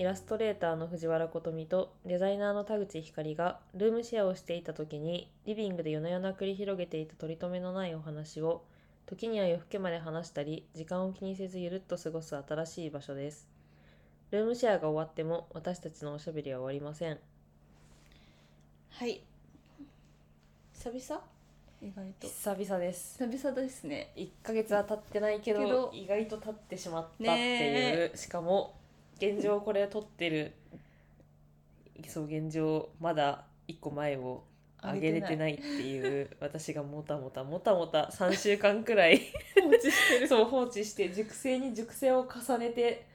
イラストレーターの藤原琴美とデザイナーの田口光がルームシェアをしていた時にリビングで夜な夜な繰り広げていた取り留めのないお話を時には夜更けまで話したり時間を気にせずゆるっと過ごす新しい場所です。ルームシェアが終わっても私たちのおしゃべりは終わりません。はい。久々？意外と。久々です。久々ですね。1ヶ月は経ってないけどけど。意外と経ってしまったっていう、ねしかも現状これ撮ってる。そう現状まだ1個前を上げれてないっていう私がもたもたもたもた3週間くらい放置してる。そう放置して熟成に熟成を重ねて、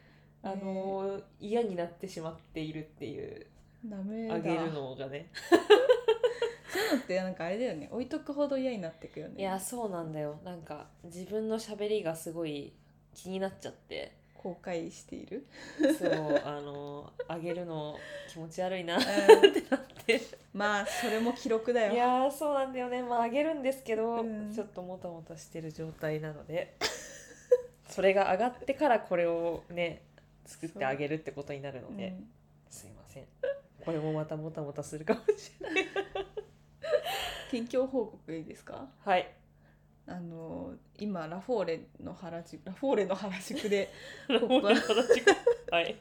あのー嫌になってしまっているっていう。ダメだ。上げるのがね。そういうのってなんかあれだよね。置いとくほど嫌になってくよね。いやそうなんだよ。なんか自分の喋りがすごい気になっちゃって後悔している。そうあの上げるの気持ち悪いな。っうん。てなって。まあそれも記録だよ。いやーそうなんだよね。まあ上げるんですけど、うん。ちょっともたもたしてる状態なのでそれが上がってからこれをね作ってあげるってことになるので、うん。すいません。これもまたもたもたするかもしれない。近況報告いいですか？はいあの今ラフォーレの原宿ラフォーレの原宿でポップアッはい。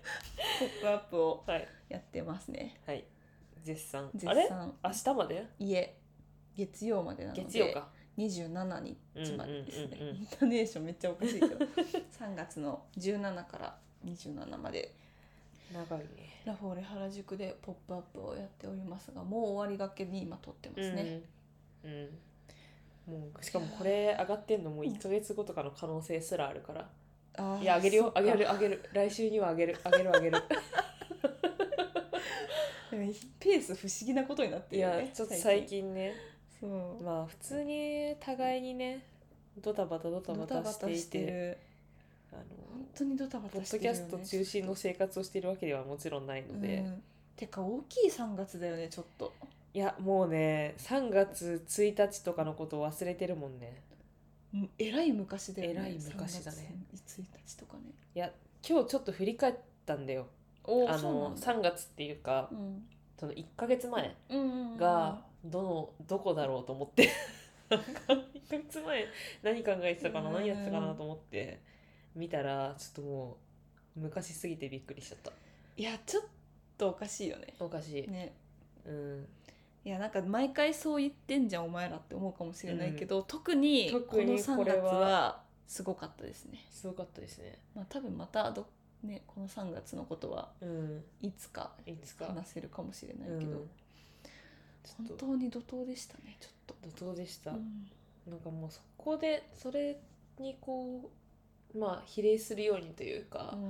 ポップアップをはいやってますね。はい。絶賛。絶あれ？賛明日まで？家月曜までなので月曜か。27日までですね、うんうんうんうん。イントネーションめっちゃおかしいけど。3月の17から27まで。長いね。ラフォーレ原宿でポップアップをやっておりますがもう終わりがけに今撮ってますね、うん、うんもうしかもこれ上がってんのもう1か月後とかの可能性すらあるから。あーいやあげるよ。あげるあげる。来週にはあげる。あげるあげる。ペース不思議なことになっていやるよねちょっと最近。ね。そう。まあ普通に互いにねドタバタドタバドタしていしてあの本当にドタバポッタしてるよ、ね、ドキャスト中心の生活をしているわけではもちろんないので、うん。てか大きい3月だよねちょっといやもうね3月1日とかのことを忘れてるもんね。うんえらい昔だよね。えらい昔だね。3月1日とかね。いや今日ちょっと振り返ったんだよ。おあの3月っていうかうん。その1ヶ月前うんうんうんがどのどこだろうと思って。なんか1ヶ月前何考えてたかなうん。何やってたかなと思って。見たらちょっともう昔すぎてびっくりしちゃった。いやちょっとおかしいよね。おかしい、ね。うんいやなんか毎回そう言ってんじゃんお前らって思うかもしれないけど、特にこ特にの3これ月ははすごかったですね。すごかったですね。まあ多分またど、ね、この3月のことはうん。いつかいつか話せるかもしれないけど、うん。ちょ本っと。当に怒涛でしたねちょっと、怒涛でした、うん。なんかもうそこでそれにこうまあ比例するようにというか、うん。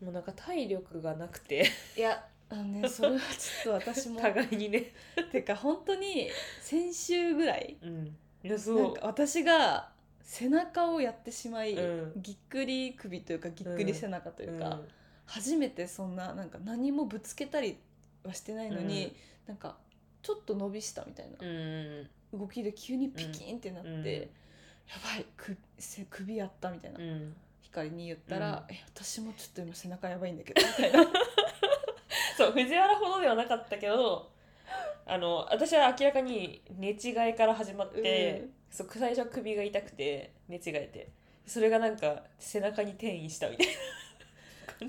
もうなんか体力がなくて。いやあのねそれはちょっと私も。互いにね。てか本当に先週ぐらい。うん。いやそなんか私が背中をやってしまい、うん。ぎっくり首というかぎっくり背中というか、うん。初めてそんななんか何もぶつけたりはしてないのに、うん。なんかちょっと伸びしたみたいな。うん。動きで急にピキンってなって、うん。やばいくせ首やったみたいな、うん。光に言ったら、うん。え私もちょっと今背中やばいんだけどみたいなそう藤原ほどではなかったけどあの私は明らかに寝違えから始まって、うん。そう最初は首が痛くて寝違えてそれがなんか背中に転移したみたいな。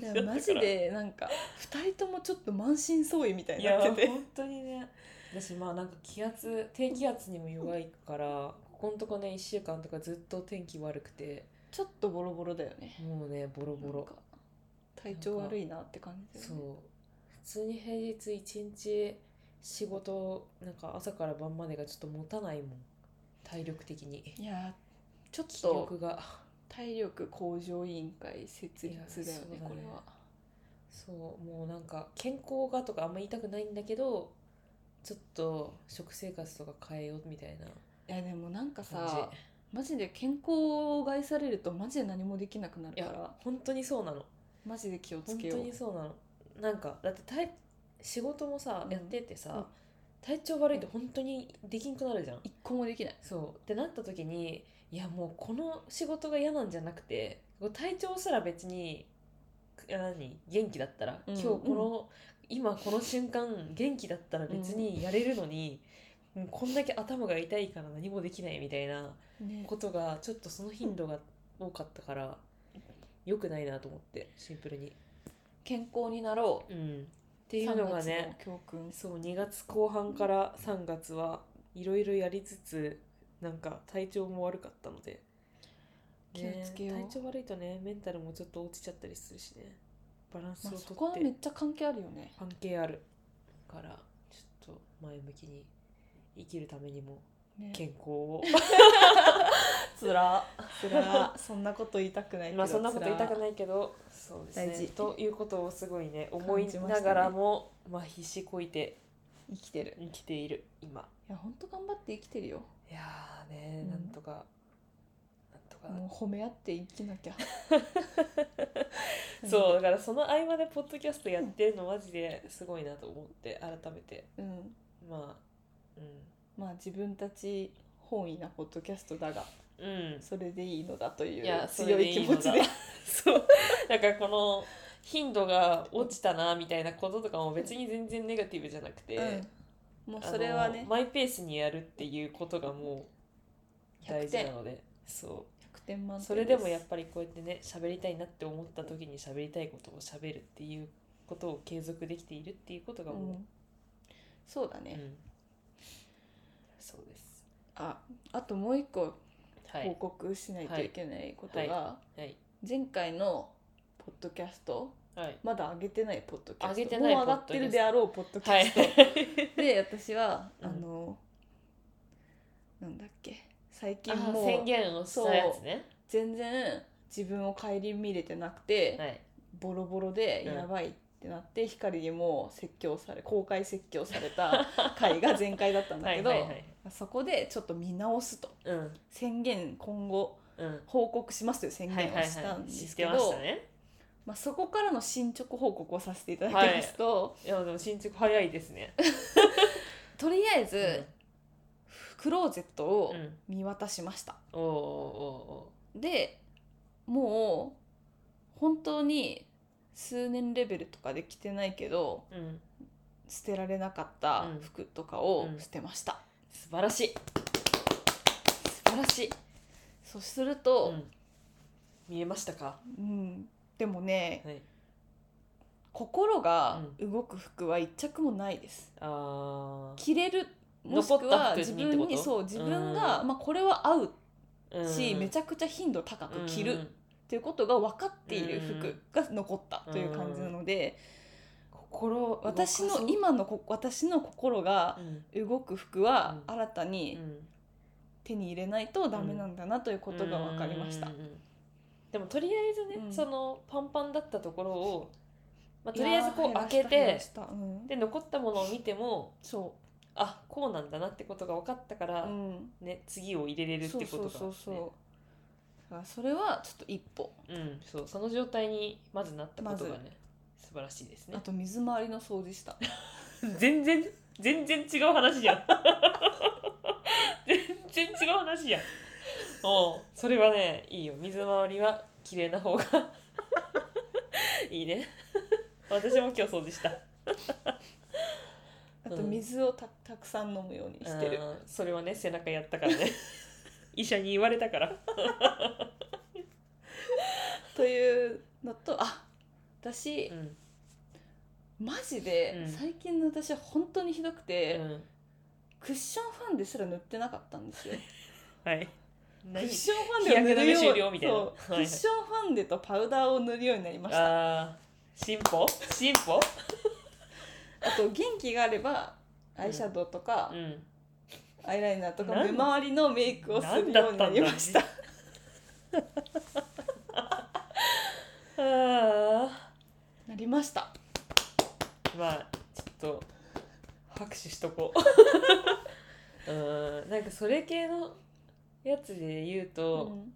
感いじだったからやマジでなんか2人ともちょっと満身創痍みたいいやになってて。本当にね。私まあなんか気圧低気圧にも弱いからここのとこね1週間とかずっと天気悪くて。ちょっとボロボロだよね。もうねボロボロ。なんか体調悪いなって感じだそう普通に平日一日仕事なんか朝から晩までがちょっと持たないもん。体力的に。いやちょっ気と力が。体力向上委員会設立だよねね。これは。そうもうなんか健康がとかあんま言いたくないんだけどちょっと食生活とか変えようみたいないやでもなんか感さじ。マジで健康を害されるとマジで何もできなくなるから。本当にそうなの。マジで気をつ本当けよう。にそうなのなんかだって体仕事もさ、うん。やっててさ、うん。体調悪いと本当にできんくなるじゃん、一個もできない。そう。ってなった時にいやもうこの仕事が嫌なんじゃなくてこう体調すら別に何元気だったら、うん。今日この、今この瞬間元気だったら別にやれるのに、もうこんだけ頭が痛いから何もできないみたいなね。ことがちょっとその頻度が多かったから良くないなと思ってシンプルに。健康になろううん、っていうのがね3月の教訓。そう2月後半から3月はいろいろやりつつなんか体調も悪かったので、気をつけよう。体調悪いとねメンタルもちょっと落ちちゃったりするしね。バランスまあ、をそこはとってめっちゃ関係あるよね。関係ある。からちょっと前向きに生きるためにもね。健康を つらつらそんなこと言いたくないけど。まあそんなこと言いたくいないけど。そうですね。大事。ということをすごいね思いながらも、まあ必死こいて生きてる。生きている今。いや本当頑張って生きてるよ。いやーねうん。なんとか、なんとか。もう褒め合って生きなきゃ。そうだからその合間でポッドキャストやってるのマジですごいなと思って改めて。うん。まあまあ自分たち本意なポッドキャストだがうん。うんそれでいいのだといういやそ強れでいいのだ。い気持ちでそう。だからこの頻度が落ちたなみたいなこととかも別に全然ネガティブじゃなくて、うん。もうそれはね。マイペースにやるっていうことがもう大100点事なので。そ100点満点うそれでもやっぱりこうやってね喋りたいなって思った時に喋りたいことを喋るっていうことを継続できているっていうことがもう、うん。そうだね、うん。そうです。ああともう一個はい報告しないといけないことが、はい。前回のポッドキャストはい。まだ上げてないポッドキャスト。もう上がってるであろうポッドキはいャスト、で私は、うん。あのなんだっけ最近あもう宣言をしたやつね。全然自分を顧みれてなくて、はい。ボロボロでうん。やばいってなって、光にも説教され公開説教された 回が前回だったんだけどはいはいはい。そこでちょっと見直すと。うん。宣言今後うん。報告しますという宣はいはい言をしたんですけど、まあ、そこからの進捗報告をさせていただきますと、い。やでも進捗早いですね。とりあえず、クローゼットをうん見渡しました。でもう本当に数年レベルとかで着てないけどうん。捨てられなかったうん服とかをうん。捨てました、素晴らしい。素晴らしい。そうすると、うん。見えましたか？うん。でもねはい。心が動く服は一着もないです。あ着れるもしくは自分にそう自分が、うん。まあ、これは合うあし、めちゃゃくちゃ頻度高く着るっていうことが分かっている服が残ったという感じなので、心私の今のこ私の心がうん動く服はうん。新たに手に入れないとダメなんだなということが分かりました。うん。うんうんでもとりあえずね、うん。そのパンパンだったところを、まあ、とりあえずこう開けてうん。で残ったものを見てもそあこうなんだなってことが分かったから、う、うん、ね、次を入れれるってことが、ね、そうそうそうだからそれはちょっと一歩。うん、そうその状態にまずなったことがね、素晴らしいですね。あと水回りの掃除した。全然全然違う話じゃん。全然違う話じゃ ん。おう。それはねいいよ。水回りは綺麗な方が いいね。私も今日掃除した。あと水をたたくさん飲むようにしてる。うん。それはね背中やったからね医者に言われたから。というのとあ私う、ん。マジでうん。最近の私は本当にひどくて、うん。クッションファンですら塗ってなかったんですよ。はい。クッションファンデを塗るよう。はい。クッションファンデとパウダーを塗るようになりました。進歩？進歩？と元気があればアイシャドウとか、うんアイライナーとか目周りのメイクをするようになりました。あなりました。ーまあちょっと拍手しとこう。うんなんかそれ系のやつで言うと、うん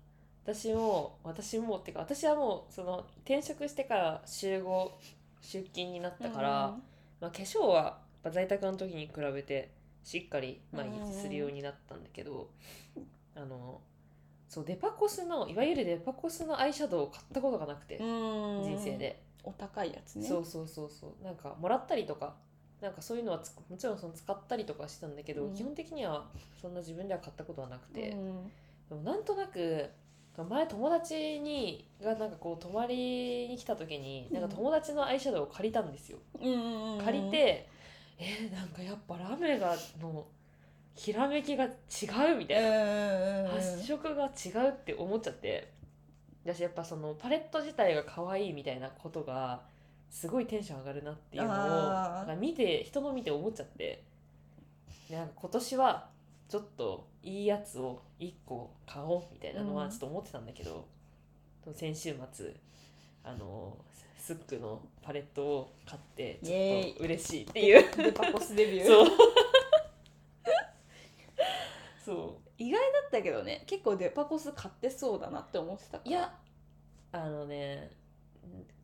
私も私もってか私はもうその転職してから週5出勤になったから、まあ、化粧はやっぱ在宅の時に比べてしっかり毎日するようになったんだけど、あのそうデパコスのいわゆるデパコスのアイシャドウを買ったことがなくて、うん。人生で。お高いやつね。そうそうそうそう。なんかもらったりとかなんかそういうのはつもちろんその使ったりとかしてたんだけど、うん。基本的にはそんな自分では買ったことはなくて、うん。でもなんとなく前友達にがなんかこう泊まりに来た時になんか友達のアイシャドウを借りたんですよ、借りてえー、なんかやっぱラメがのひらめきが違うみたいな、発色が違うって思っちゃって。私やっぱそのパレット自体が可愛いみたいなことがすごいテンション上がるなっていうのをなんか見て人の見て思っちゃって。でなんか今年はちょっといいやつを1個買おうみたいなのはうん。ちょっと思ってたんだけど、先週末あのスックのパレットを買ってちょっと嬉しいっていう。デパコスデビュー？そう。そ意外だったけどね結構デパコス買ってそうだなって思ってたから。ういやあのね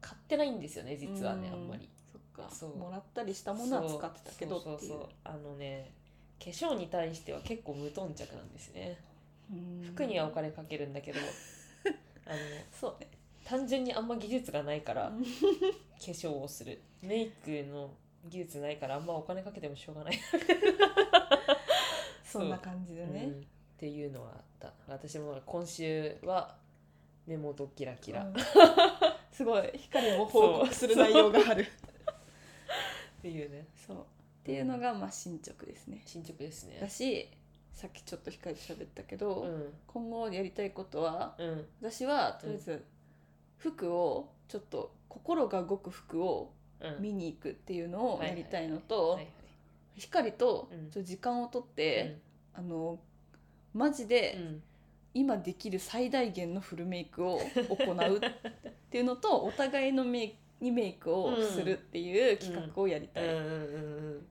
買ってないんですよね実はねうん。あんまり。そっか。そう。もらったりしたものは使ってたけどっていう。そう。そうそうあのね化粧に対しては結構無頓着なんですね。うん。服にはお金かけるんだけど。あのそうね単純にあんま技術がないからうん化粧をする。メイクの技術ないからあんまお金かけてもしょうがない。そんな感じでね、う。ん。っていうのはあった。私も今週は根元キラキラ、っうん。すごい。光も報告する内容がある。ていうね。そう。っていうのがまあ進捗ですね。進捗ですね。だしさっきちょっと光と喋ったけど、うん。今後やりたいことはうん。私はとりあえず服をちょっと心が動く服をうん。見に行くっていうのをはいやりたいのと光とうん。ち時間をとって、あのマジうでん。今できる最大限のフルメイクを行うっていうのとお互いのメイクにメイクをするっていう企画をやりたい、うんうんうんうん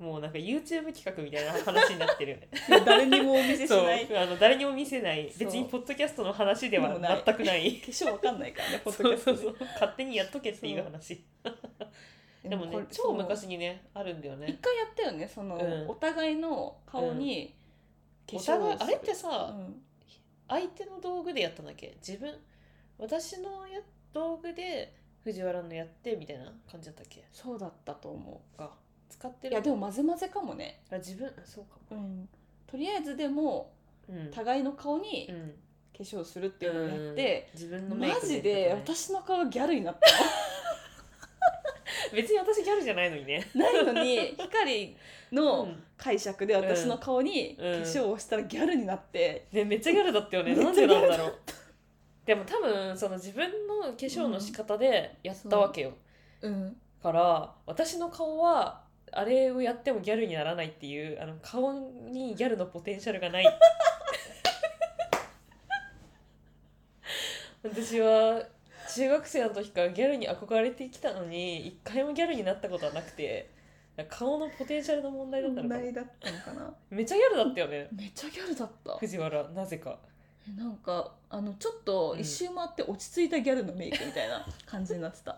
もうなんか YouTube 企画みたいな話になってる。よ ね誰にもお見せしそうないあの誰にも見せない。そう。別にポッドキャストの話では全くない。化粧わかんないからね ポッそドキャストで。うそうそう勝手にやっとけっていう話。でもね超昔にねあるんだよ一ね回やったよねその、うん。お互いの顔に化お粧互いあれってうさ、ん。相手の道具でやったんだっけ？自分私のや道具で藤原のやってみたいな感じだったっけ？そうだったと思か使っていやでも混ぜ混ぜかもね、あ自分そうかも。うん、とりあえずでもうん。互いの顔にうん。化粧するっていうのをやって、うん。自分のメイクマジで私の顔がギャルになった 別に私ギャルじゃないのにね。のないのに光のうん。解釈で私の顔に化うん。粧をしたらギャルになって、ねめっちゃギャルだったよね。めっちゃなんでなんだろう。でも多分その自分の化粧の仕方でやったわけよ、うん、から私の顔はあれをやってもギャルにならないっていうあの顔にギャルのポテンシャルがない。私は中学生の時からギャルに憧れてきたのに一回もギャルになったことはなくて顔のポテンシャルの問題だったのか。な問題だったのかな。めっちゃギャルだったよね。めっちゃギャルだった。藤原なぜか。えなんかあのちょっと一周回って落ち着いたギャルのメイクみたいな感じになってた。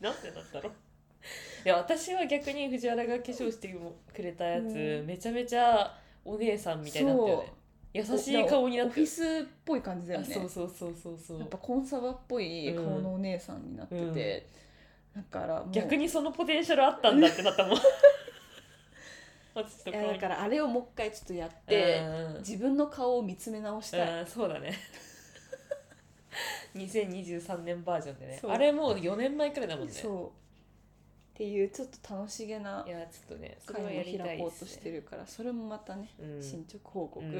なんでだったろういや私は逆に藤原が化粧してくれたやつ、うん。めちゃめちゃお姉さんみたいになったよね。優しい顔になってオフィスっぽい感じだよあねそうそうそうそうそう。やっぱコンサバっぽい顔のお姉さんになってて、だからもう。逆にそのポテンシャルあったんだってなったもん。いや顔だからあれをもう一回ちょっとやってうん。自分の顔を見つめ直したい。うんそうだね。2023年バージョンでね。そう。あれもう4年前くらいだもんね。そうっていうちょっと楽しげないやちょっとねそれは会もやりた開こうとしてるからそれもまたね、うん。進捗報告、うん。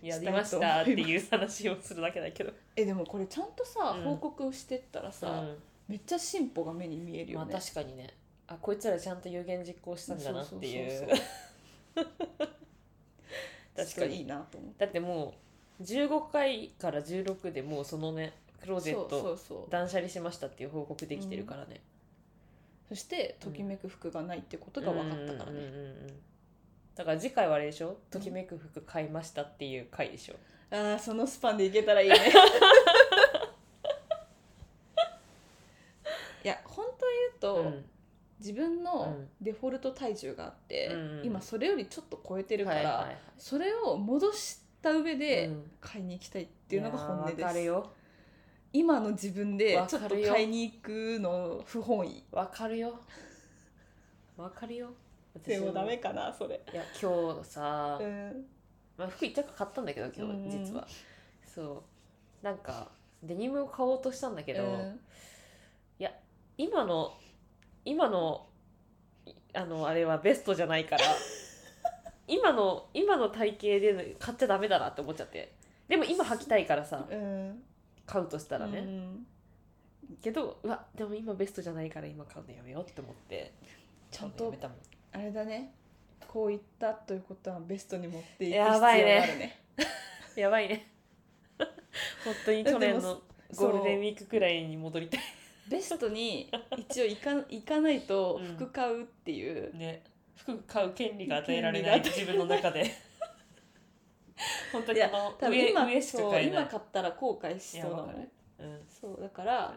やりましたっていう話をするだけだけど、えでもこれちゃんとさ、うん。報告してったらさ、うん。めっちゃ進歩が目に見えるよまあね、確かにね。あこいつらちゃんと有言実行したんだなっていう。そうそうそう 確かにいいなと思って。だってもう15回から16でもうそのねクローゼッそうトそうそう。断捨離しましたっていう報告できてるからね、そしてときめく服がないってことが分かったからね、うんうんうんうんだから次回はあれでしょ？ときめく服買いましたっていう回でしょ、ああそのスパンでいけたらいいね。いや本当言うと、うん。自分のうん。デフォルト体重があって、うん今それよりちょっと超えてるから、はいはいはい。それを戻した上でうん。買いに行きたいっていうのが本音です、今の自分でわちょっと買いに行くの不本意。わかるよ。わかるよ。でもダメかなそれ。いや今日さ、うん。まあ、服一着買ったんだけど今うん。日実は、そう。なんかデニムを買おうとしたんだけど、うん。今の今のいあのあれはベストじゃないから 今の今の体型で買っちゃダメだなって思っちゃって。でも今履きたいからさ。うん買うとしたらね、うん。けどうわでも今ベストじゃないから今買うのやめようって思って。ちゃんとあれだね。こういったということはベストに持っていく必要やばいね。があるね。やばいね。本当に去年のゴールデンウィークくらいに戻りたい。ベストに一応行か行かないとうん服買うっていう、ね。服買う権利が与えられない。自分の中で 本当にあの多分今しか買えない。今買ったら後悔しそうだもん。いやわかる。うんそうだから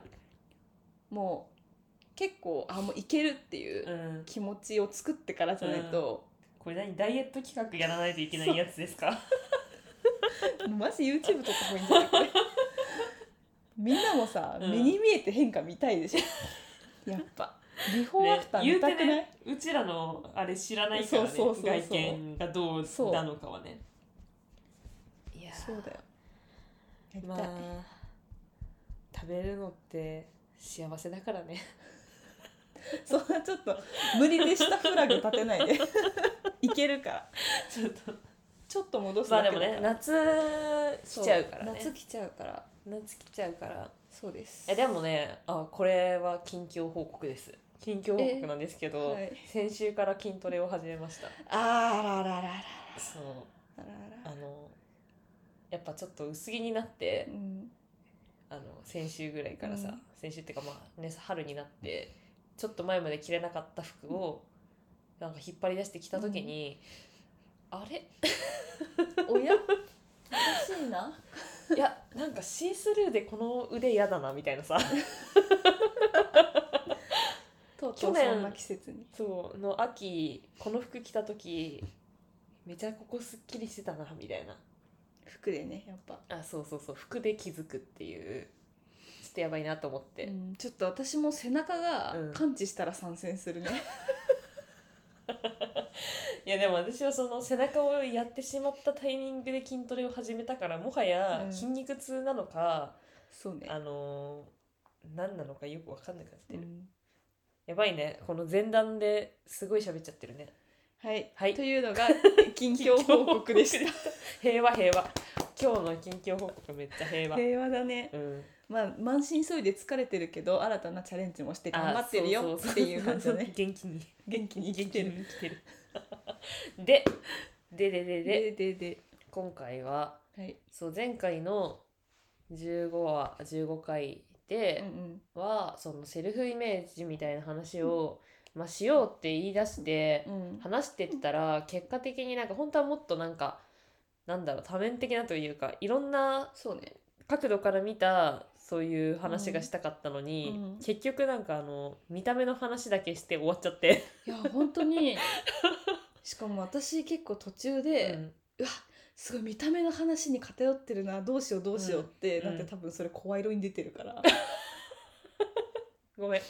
もう結構あもういけるっていううん、気持ちを作ってからじゃないと、これ何？ダイエット企画やらないといけないやつですか？も うマジ YouTube 撮った方がいいんじゃない？これ。みんなもさ、うん。目に見えて変化見たいでしょ？やっぱビフォーアフター言うて見たくない、ねうちらのあれ知らないからねそうそうそうそう。外見がどうなのかはねそうだよ。やりたい、まあ食べるのって幸せだからね。そんなちょっと無理でしたフラグ立てないで。いけるから。ちょっと。ちょっと戻すまあでだけだから、もね夏来ちゃうからね。夏来ちゃうから。夏来ちゃうから。そうです。えでもねあこれは近況報告です。近況報告なんですけど、はい。先週から筋トレを始めました。あらららら。そう。らららあのやっぱちょっと薄着になってうん。あの先週ぐらいからさ、うん。先週っていうかまあね春になってちょっと前まで着れなかった服をなんか引っ張り出してきた時に、あれ？おや？おかしいな。いやなんかシースルーでこの腕嫌だなみたいなさ。去年うそんな季節に。そうの秋この服着た時めちゃここすっきりしてたなみたいな服でねやっぱ、あそうそうそう服で気づくっていう。ちょっとやばいなと思って、うんちょっと私も背中がうん。感知したら参戦するね、いやでも私はその背中をやってしまったタイミングで筋トレを始めたからもはやうん。筋肉痛なのか、そうね。あのー何なのかよく分かんなくなってる、うん。やばいね。この前段ですごい喋っちゃってるねはい、はい。というのが 近況報告でした。平和平和。今日の近況報告めっちゃ平和、平和だね。うん、まあ満身創痍で疲れてるけど新たなチャレンジもして頑張ってるあよっていう感じだね。元気に。元気に生きてる。生きてる。ででででで。ででで。今回ははい。そう前回の15話15回でうん。は、そのセルフイメージみたいな話を、まあ、しようって言い出して話してったら結果的になんか本当はもっとなんかなんだろう多面的なというかいろんなそうね。角度から見たそういう話がしたかったのに、うん。うん結局なんかあの見た目の話だけして終わっちゃって、いや本当に。しかも私結構途中で、うん。うわすごい見た目の話に偏ってるなどうしようどうしようって、うん。だって多分それ声色に出てるから、ごめん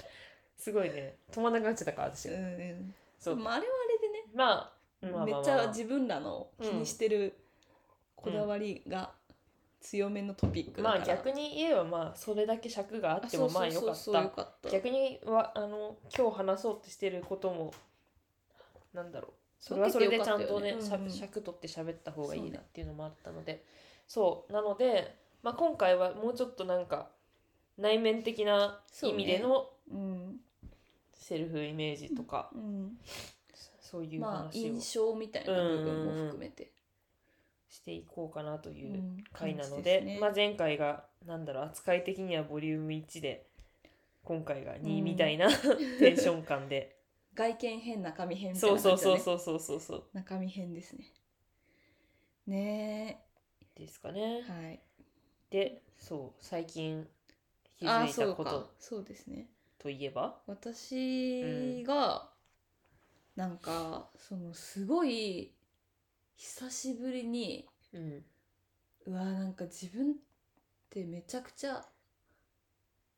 すごいね。止まんなくなっちゃったから私、うんそう。まあ、あれはあまあれでね、まあめっちゃ自分らの気にしてるこだわりが強めのトピックまあ逆に言えばまあそれだけ尺があってもまあよかった。逆にはあの今日話そうとしてることもなんだろう。それはそれでちゃんとね尺取って喋った方がいいなっていうのもあったので。そう。なので、まあ、今回はもうちょっとなんか内面的な意味でのうん、セルフイメージとかうん、そういうまあ話を印象みたいな部分も含めて、していこうかなといううん。回なの感で,、じすね。まあ、前回がなんだろう扱い的にはボリューム1で今回が2みたいな、テンション感で。外見編中身編みたいそうそうな感じだね。そうそうそうそうそう中身編ですね。ね。ですかね。え。はい。でそう最近気あづいたこと。そうですねといえば？私が、なんかそのすごい久しぶりにうん。うわなんか自分ってめちゃくちゃ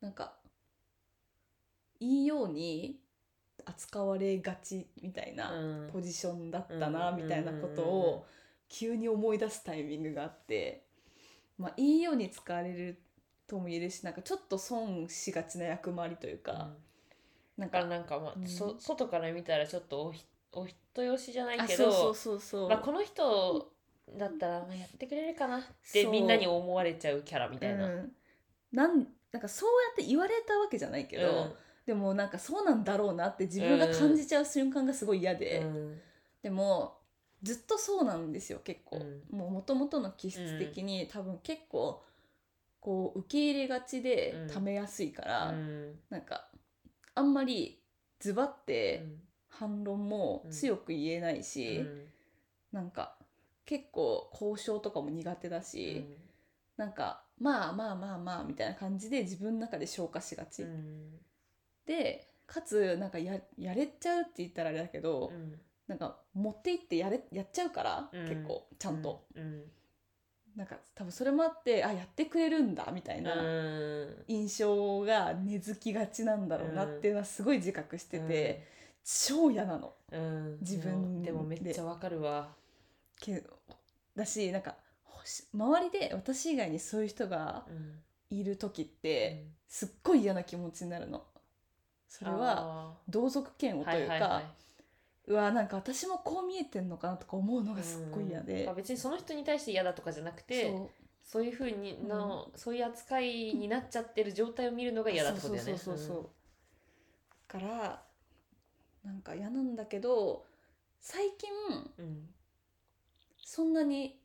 なんかいいように扱われがちみたいなうん。ポジションだったなうん。みたいなことうんを急に思い出すタイミングがあって、まあ、いいように使われるとも言えるしなんかちょっと損しがちな役回りというか、なんだからかなんかまあ、うん。そ外から見たらちょっとお人よしじゃないあけどそうそうそうまあ、この人だったらまあやってくれるかなってみんなに思われちゃうキャラみたいな。うん、なんなんかそうやって言われたわけじゃないけど、うん。でもなんかそうなんだろうなって自分が感じちゃう瞬間がすごい嫌で、うん。でもずっとそうなんですよ結構、うん。もう元々の気質的に、多分結構こう受け入れがちでうん。ためやすいから、うん。なんかあんまりズバって反論も強く言えないし、うん。なんか結構交渉とかも苦手だし、なんかまあまあまあまあみたいな感じで自分の中で消化しがち、うん。でかつなんかややれちゃうって言ったらあれだけど、うん。なんか持って行ってやれやっちゃうから、うん。結構ちゃんと、うんなんか多分それもあってあやってくれるんだみたいなうん。印象が根付きがちなんだろうなっていうのはすごい自覚してて、超嫌なの。うん。自分でもでもめっちゃわかるわ。けだしなんか周りで私以外にそういう人がうん。いる時って、すっごい嫌な気持ちになるの。それは同族嫌悪というか、うわなんか私もこう見えてんのかなとか思うのがすっごい嫌で、うん。まあ別にその人に対して嫌だとかじゃなくてそう。いうふうにの、そういう扱いになっちゃってる状態を見るのが嫌だってことだよね。そうそうそうそう、からなんか嫌なんだけど最近うん。そんなに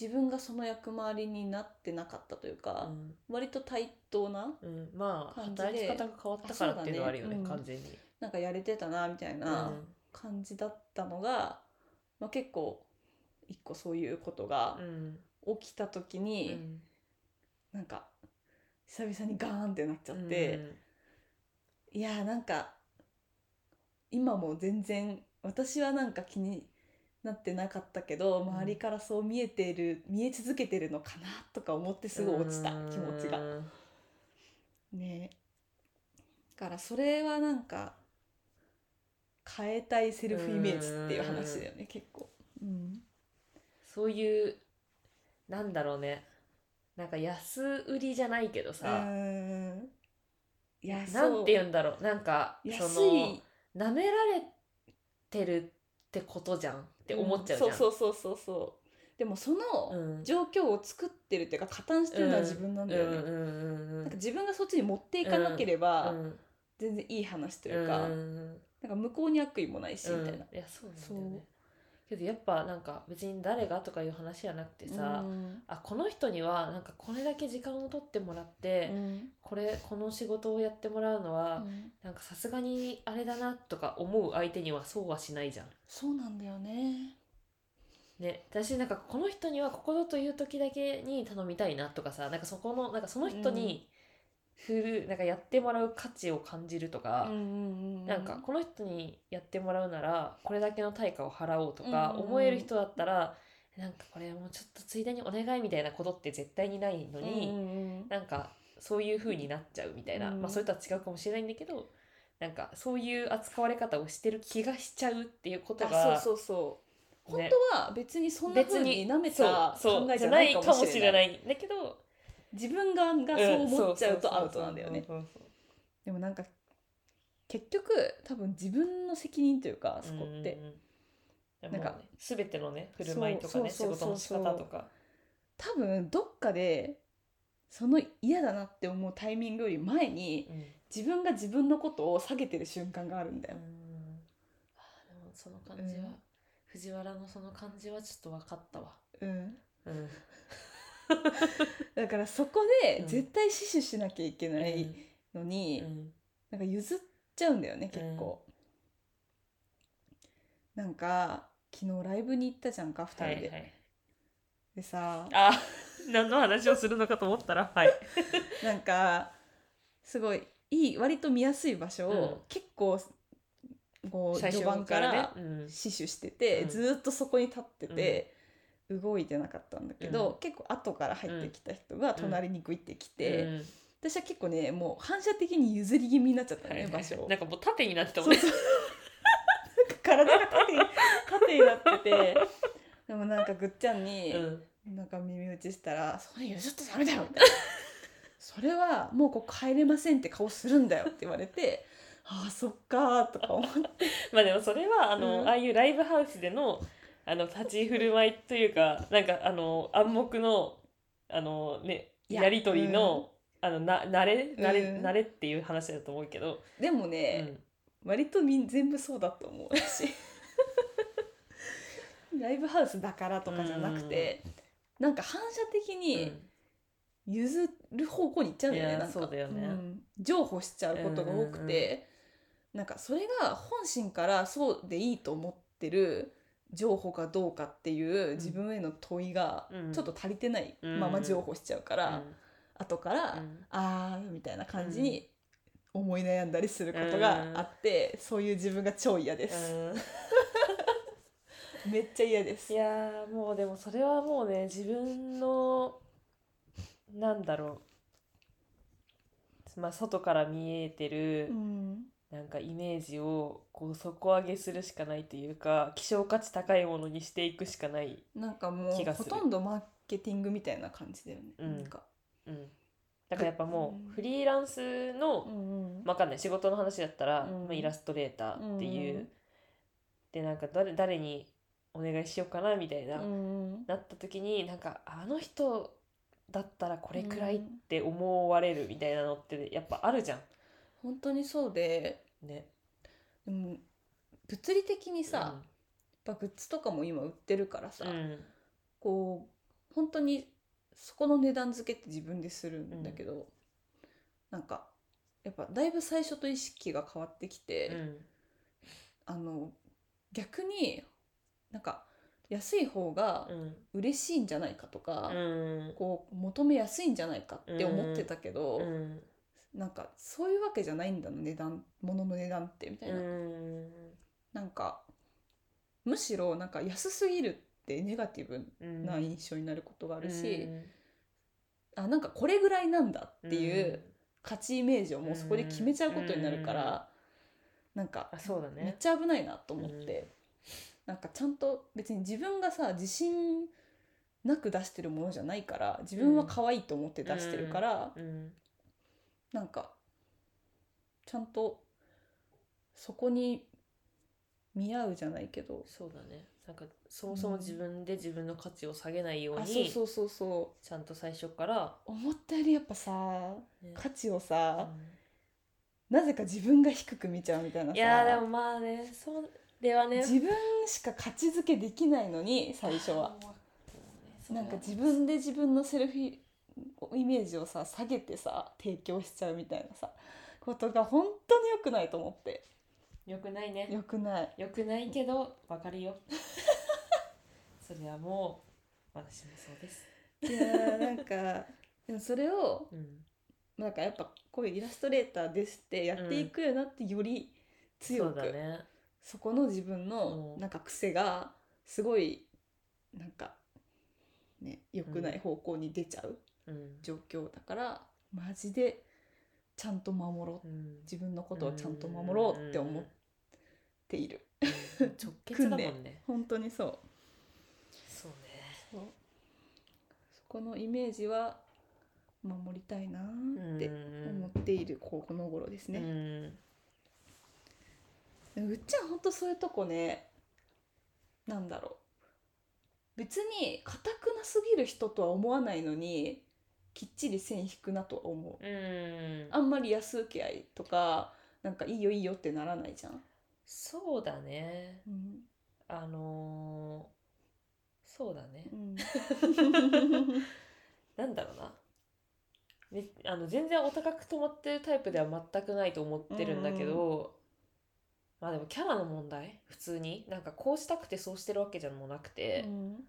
自分がその役回りになってなかったといううか、ん。割と対等なうん、まあ感じで。働き方が変わったからっていうのはあるよねね。完全に。なんかやれてたなみたいな感じだったのが、まあ、結構一個そういうことがうん起きた時うに、んなんか久々にガーンってなっちゃって、いやーなんか今も全然私はなんか気になってなかったけどん周りからそう見えてる見え続けてるのかなとか思ってすごい落ちた気持ちが。ねだからそれはなんか変えたいセルフイメージっていう話だよね結構。うん。そういうなんだろうね。なんか安売りじゃないけどうさ、ーん。いやなんて言ううんだろう。なんかそ安のい舐められてるってことじゃんって思っちゃうじゃん。んそうそうそうそうそう。でもそのうん。状況を作ってるっていうか加担してるのは自分なんだよね、うんうんうんうんなんか自分がそっちに持っていかなければうん全然いい話というか、うん。なんか向こうに悪意もないし、みたいな。うん。いやそうなんだよね。けどやっぱなんか別に誰がとかいう話じゃなくてさ、うん。あこの人にはなんかこれだけ時間を取ってもらって、うん。これこの仕事をやってもらうのは、なんかさすがにあれだなとか思う相手にはそうはしないじゃん。そうなんだよね。ね、私なんかこの人にはここぞという時だけに頼みたいなとかさなんかそこのなんかその人に振る、なんかやってもらう価値を感じるとか、なんかこの人にやってもらうならこれだけの対価を払おうとか思える人だったら、なんかこれもうちょっとついでにお願いみたいなことって絶対にないのに、になんかそういう風になっちゃうみたいな、うんまあそれとは違うかもしれないんだけどなんかそういう扱われ方をしてる気がしちゃうっていうことあがそうそうそう。本ね当は別にそんな風に舐めた考えじゃなないいかかもしれない。れない。んだけど自分側がそう思っちゃうとアウトなんだよね。でもなんか結局多分自分の責任というかそそうこって。なんか全てのね振る舞いとかね仕事の仕方とか多分どっかでその嫌だなって思うタイミングより前にうん自分が自分のことを下げてる瞬間があるんだよ。うんあーでもその感じは、うん藤原のその感じはちょっと分かったわ。うん、うん。だからそこでうん。絶対死守しなきゃいけないのに、うん。なんか譲っちゃうんだよね結構。なんか昨日ライブに行ったじゃんか2人で。はいはい。でさあ、何の話をするのかと思ったら、はい。なんかすごいいい割と見やすい場所を、うん。結構こう序盤から死守してて、うん。ずーっとそこに立ってて、動いてなかったんだけど、うん。結構後から入ってきた人が隣にグイって来て、私は結構ねもう反射的に譲り気味になっちゃったね、はい場所を。なんかもう縦になってたもんね。体が縦に縦になっててでもなんかぐっちゃんに、うん。なんか耳打ちしたら「それ譲っとダメだよ」みたいな「それはもうここ入れませんって顔するんだよ」って言われて「ああそっか」とか思って。まあでもそれはあの、うん。ああいうライブハウスでのあの立ち振る舞いというかなんかあの暗黙のあのねいややり取りの、あのな慣れ慣れ、うん。慣れっていう話だと思うけど、でもうね、ん。割とみん全部そうだと思うし ライブハウスだからとかじゃなくて、なんか反射的に譲る方向に行っちゃうんだよね、いやなんか。そうだよね。ん。譲歩しちゃうことが多くて、なんかそれが本心からそうでいいと思ってる譲歩かどうかっていう自分への問いがうん。ちょっと足りてないうんまま譲歩しちゃうから、後から、うん。あーみたいな感じに思い悩んだりすることがあって、そういう自分が超嫌です、うん。めっちゃ嫌です。いやーもうでもそれはもうね自分のなんだろう。まあ外から見えてる、うんなんかイメージをこう底上げするしかないというか希少価値高いものにしていくしかない、なんかもうほとんどマーケティングみたいな感じだよね、うん。なんか、うん、だからやっぱもうフリーランスの、うん。わかんない。仕事の話だったら、うん。まあ、イラストレーターっていう、うんでなんか誰誰にお願いしようかなみたいな、うんなった時になんかあの人だったらこれくらいって思われるみたいなのってやっぱあるじゃん。本当にそうでね。でも物理的にさ、やっぱグッズとかも今売ってるからさ、うん。こう本当にそこの値段付けって自分でするんだけど、なんかやっぱだいぶ最初と意識が変わってきて、うん。あの逆になんか安い方がうん。嬉しいんじゃないかとか、うん。こう求めやすいんじゃないかって思ってたけど、うんなんかそういうわけじゃないんだの値段物の値段ってみたいな、うん。なんかむしろなんか安すぎるってネガティブうんな印象になることがあるし、うん。あなんかこれぐらいなんだっていう価値イメージをもうそこで決めちゃうことになるから、なんかあそうだね。めっちゃ危ないなと思って、なんかちゃんと別に自分がさ自信なく出してるものじゃないから自分は可愛いと思って出してるから、うんなんかちゃんとそこに見合うじゃないけど、そうだね。なんかそもそも自分で自分の価値を下げないようあそうにそうそうそちゃんと最初から、う思ったよりやっぱさね。価値をさ、うなぜか自分が低く見ちゃうみたいなんさ。いやーでもまあねそれはね。自分しか価値づけできないのに最初は。なんか自分で自分のセルフイメージをさ下げてさ提供しちゃうみたいなさことが本当に良くないと思って。よくないね。良くない。よくないけどわかるよ。それはもう私もそうです。いやーなんかでもそれをうん。なんかやっぱこういうイラストレーターですってやっていくようになってより強そうく、だね。そこの自分のうん。なんか癖がすごいなんかね良くない方向に出ちゃう。うん状況だから、マジでちゃんと守ろう。うん。自分のことをちゃんと守ろうって思っている。うん直結だもんね。本当にそう。そうね。そこのイメージは守りたいなーって思っているこの頃ですね、うっちゃんほんとそういうとこねなんだろう。別に硬くなすぎる人とは思わないのにきっちり線引くなとは思う。うん。あんまり安請け合いとかなんかいいよいいよってならないじゃん、そうだね。うん。あのーそうだね。うん、なんだろうな。めあの全然お高く止まってるタイプでは全くないと思ってるんだけど、まあでもキャラの問題？普通に？なんかこうしたくてそうしてるわけじゃもうなくて、うん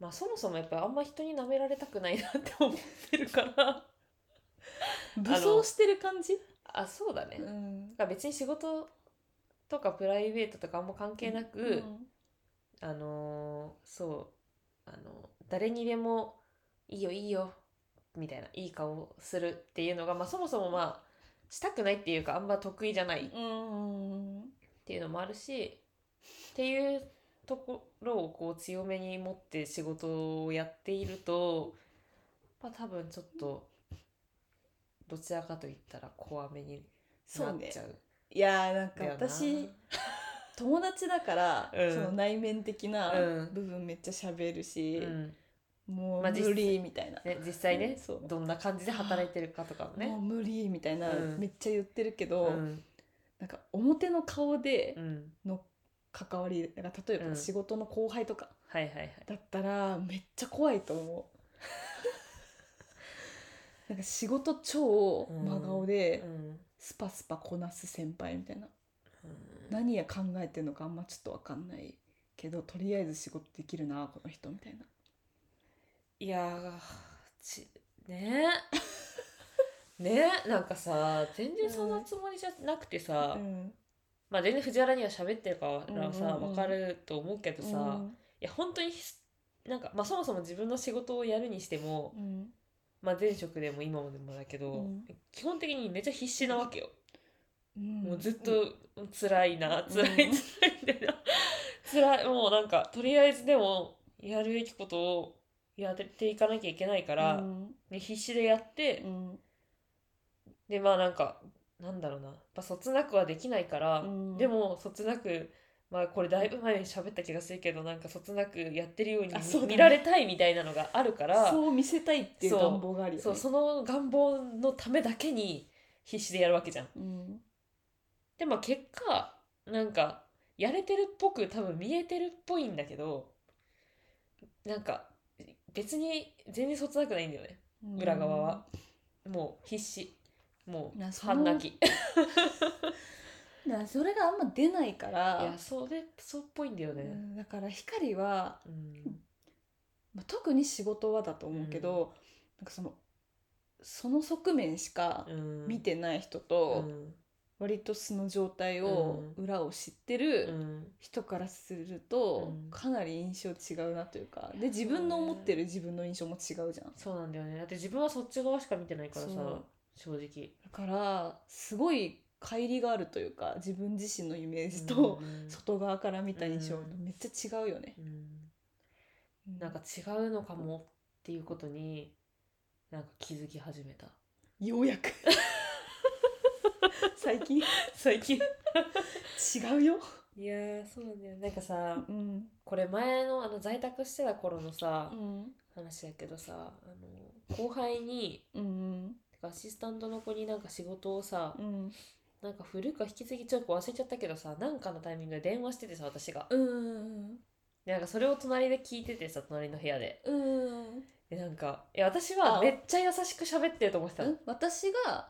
まあそもそもやっぱりあんま人に舐められたくないなって思ってるから。武装してる感じ？あそうだね、だかんら別に仕事とかプライベートとかあんま関係なく、うん。あのーそうあの誰にでも「いいよいいよみたいないい顔をするっていうのが、まあ、そもそもまあしたくないっていうかあんま得意じゃないっうんていうのもあるしっていうところをこう強めに持って仕事をやっていると、まあ、多分ちょっとどちらかといったら怖めにそうねなっちゃういやーなんか私友達だから、うん。その内面的なうん。部分めっちゃ喋るし、うん。もう無理みたいな、ね、実際ね、そうどんな感じで働いてるかとかもね。もう。無理みたいな、うん。めっちゃ言ってるけど、うん。なんか表の顔でうん、の関わりなんか例えうん。ば仕事の後輩とかはいはいはい。だったらめっちゃ怖いと思う。なんか仕事超真顔でうんスパスパこなす先輩みたいな。うん。何や考えてんのかあんまちょっと分かんないけどとりあえず仕事できるなこの人みたいな。いやーちね？ね？なんかさ全然そんなつもりじゃなくてさ、うんまあ全然藤原には喋ってるからさ、う分かると思うけどさ、うん。いや本当にひなんか、まあ、そもそも自分の仕事をやるにしても、うん。まあ、前職でも今もでもだけど、うん。基本的にめっちゃ必死なわけよ、うん。もうずっと辛いな辛い辛いうんみたいな。辛いもうなんかとりあえずでもやるべきことをやっていかなきゃいけないから、うん。ね、必死でやって、うん。でまあなんかなんだろうな。やっぱそつなくはできないから、うん。でもそつなくまあこれだいぶ前に喋った気がするけどなんかそつなくやってるように見られたいみたいなのがあるからそう見せたいっていう願望があるよね。そうその願望のためだけに必死でやるわけじゃん。うん。でまあ結果なんかやれてるっぽく多分見えてるっぽいんだけどなんか別に全然そつなくないんだよね。裏側は。もう必死もう半泣き。だからそれがあんま出ないから。いやそれそうっぽいんだよね。うんだから光は、うん。まあ、特に仕事はだと思うけど、なんかそのその側面しかうん。見てない人うと、ん。割と素の状態を、裏を知ってるうん。人からすると、うん。かなり印象違うなというか。で自分の思ってる自分の印象も違うじゃん。そうなんだよね。だって自分はそっち側しか見てないからさ。そう正直。だからすごい乖離があるというか自分自身のイメージと、うん。外側から見た印象うん。めっちゃ違うよね。うん。なんか違うのかもっていうことになんか気づき始めた。ようやく。最近？最近。違うよ。いやーそうなんだよ。なんかさうん。これ前のあの在宅してた頃のさうん。話やけどさあの後輩にうんてかアシスタントの子になんか仕事をさうん。なんか振るか引き継ぎちょっと忘れちゃったけどさなんかのタイミングで電話しててさ私がうんでなんかそれを隣で聞いててさ隣の部屋で。うんでなんかいや私はあめっちゃ優しく喋ってると思ってた私が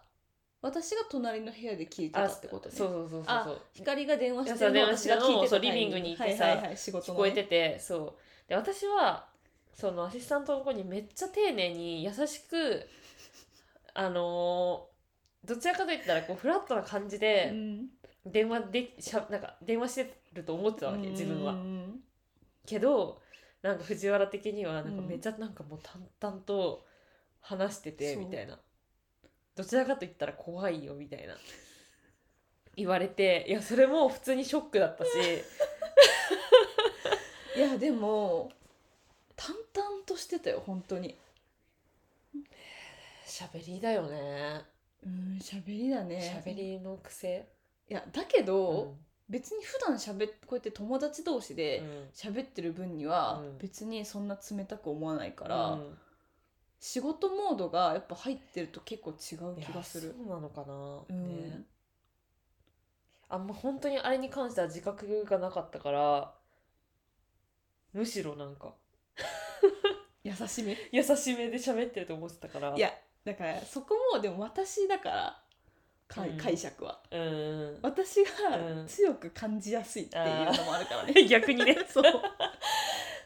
私が隣の部屋で聞いてたってことね。そうそうそうそう光が電話してるのを私が聞いてたリビング。にいてさはいはいはい、仕事聞こえててそう。で私はそのアシスタントの子にめっちゃ丁寧に優しくあのーどちらかといったらこうフラットな感じでうん。電話でしゃなんか電話してると思ってたわけ自分は。う。んけどなんか藤原的にはなんかうん。めっちゃなんかもう淡々と話しててみたいな。どちらかと言ったら怖いよみたいな。言われていやそれも普通にショックだったし。いやでも淡々としてたよ本当に喋りだよね。うん喋りだね。喋りの癖。いやだけうど、別に普段喋っこうやって友達同士ん。で喋ってる分にはうん。別にそんな冷たく思わないから、うん。仕事モードがやっぱ入ってると結構違う気がする。そうなのかな、うん。ね。あんま本当にあれに関しては自覚がなかったからむしろなんか。優しめ。優しめで喋ってると思ってたから。いやだからそこもでも私だからかうん。解釈は。うん。私がうん強く感じやすいっていうのもあるからね、逆にね。そう。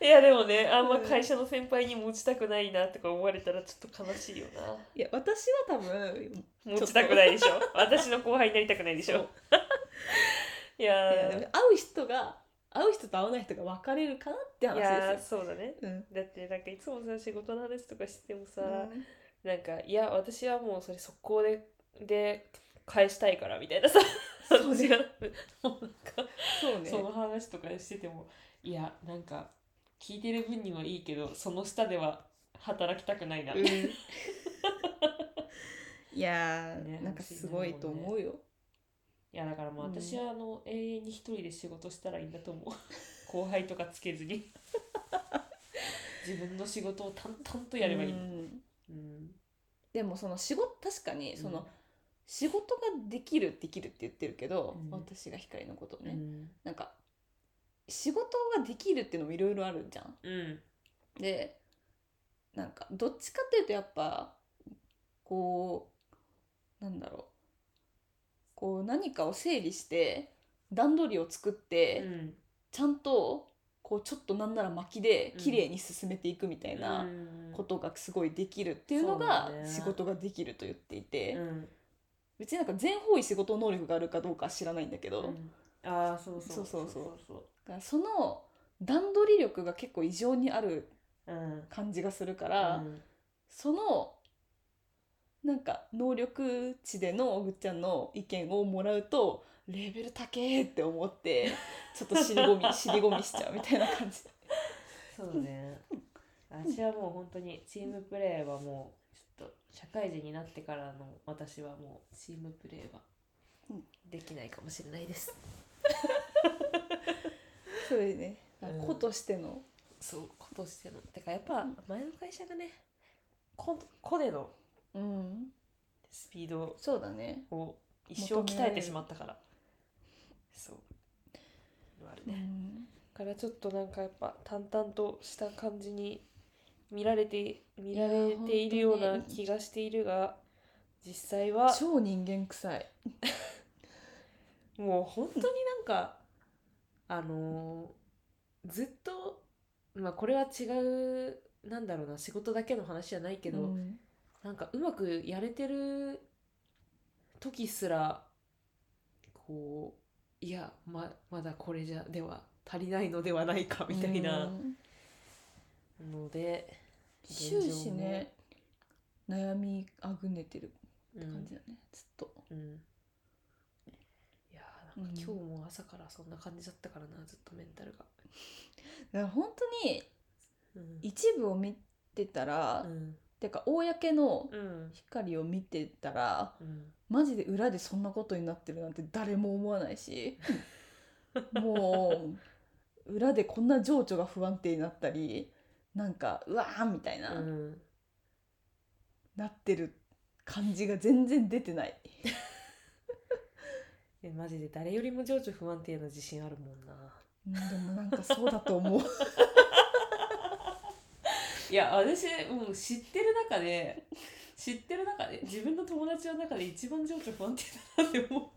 いやでもねあんま会社の先輩に持ちたくないなとか思われたらちょっと悲しいよな。いや私は多分持ちたくないでしょ？私の後輩になりたくないでしょ？いやいやー会う人が会う人と会わない人が分かれるかなって話いやーですよ。そうだね。うん。だってなんかいつもさ仕事の話とかしてもさ、うんなんかいや私はもうそれ速攻でで返したいからみたいなさ。そうね。私がもうなんかそうね。その話とかしててもいやなんか聞いてる分にはいいけどその下では働きたくないな、うん。いやー、ねなんかすごいと思うよ、いやだからもううん。私はあの、永遠に一人で仕事したらいいんだと思う。後輩とかつけずに。自分の仕事を淡々とやればいい、うんうん。でもその仕事確かにその、うん仕事ができるできるって言ってるけど、うん。私が光のことをね、うん。なんか仕事ができるっていうのもいろいろあるじゃん。うん。でなんかどっちかっていうとやっぱこうなんだろう。こう何かを整理して段取りを作って、うん。ちゃんとこうちょっとなんなら巻きでうん。綺麗に進めていくみたいなうん。ことがすごいできるっていうのが仕事ができると言っていて、うん。別になんか全方位仕事能力があるかどうかは知らないんだけど、うん。ああそうそう。そうそうその段取り力が結構異常にある感じがするから、うん。そのなんか能力値でのおぐっちゃんの意見をもらうとレベル高えって思って ちょっと尻込み尻込みしちゃうみたいな感じ。そうね。私はもう本当にチームプレーはもうちょっと社会人になってからの私はもうチームプレーはうんできないかもしれないです、そうですね。うん。子としての、そう子としての。てかやっぱ前の会社がね子子でのうん、スピードそうだね。を一生鍛えてしまったからそう。あるう。ね、んだからちょっとなんかやっぱ淡々とした感じに見られて見られているような気がしているが実際は超人間臭い。もう本当になんかあのーずっとまあこれは違うなんだろうな仕事だけの話じゃないけど、うん。なんかうまくやれてる時すらこういやままだこれじゃでは足りないのではないかみたいな。うん。ので、終始ね悩みあぐねてるうん感じだね、ずっと。うん、いやーなんか今日も朝からそんな感じだったからなずっとメンタルが。だから本当にうん。一部を見てたら、うんてか公のうん光を見てたらうんマジで裏でそんなことになってるなんて誰も思わないし もう裏でこんな情緒が不安定になったりなんかうわーみたいな、うんなってる感じが全然出てない。えマジで誰よりも情緒不安定な自信あるもんな。うんでもなんかそうだと思う。いや私もう知ってる中で知ってる中で自分の友達の中で一番情緒不安定だなって思う。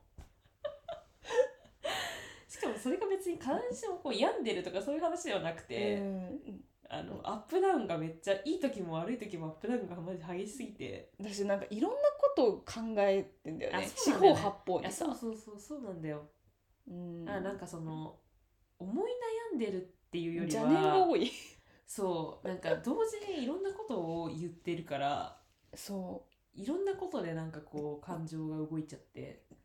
しかもそれが別に必ずしもこう病んでるとかそういう話ではなくて、うん。あのアップダウンがめっちゃいい時も悪い時もアップダウンがマジ激しすぎて。私なんかいろんなことを考えてんだよね。あ四方八方にさ。そうそうそうそうなんだよ、うん。あなんかその思い悩んでるっていうより邪念がは多いそうなんか同時にいろんなことを言ってるからそいろんなことでなんかこう感情が動いちゃって。う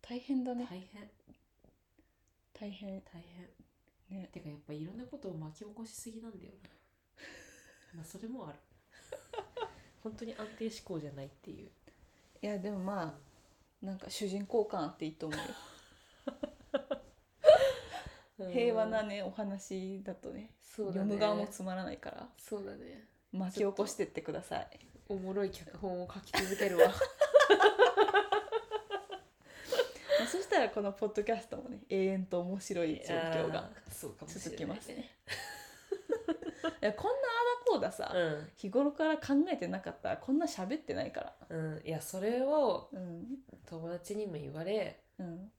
大変だね。大変。大変。大変。ね。てかやっぱいろんなことを巻き起こしすぎなんだよな まあそれもある。本当に安定志向じゃないっていう。いやでもまあなんか主人公感あっていいと思うよ平和なねお話だとねそうだね。読む側もつまらないからそうだね。巻き起こしてってください。おもろい脚本を書き続けるわ。まあそしたらこのポッドキャストもね永遠と面白い状況がそうかもしれない続きますね。いやこんなあだこうださ、うん。日頃から考えてなかったらこんな喋ってないから。うん、いやそれをうん。友達にも言われうん。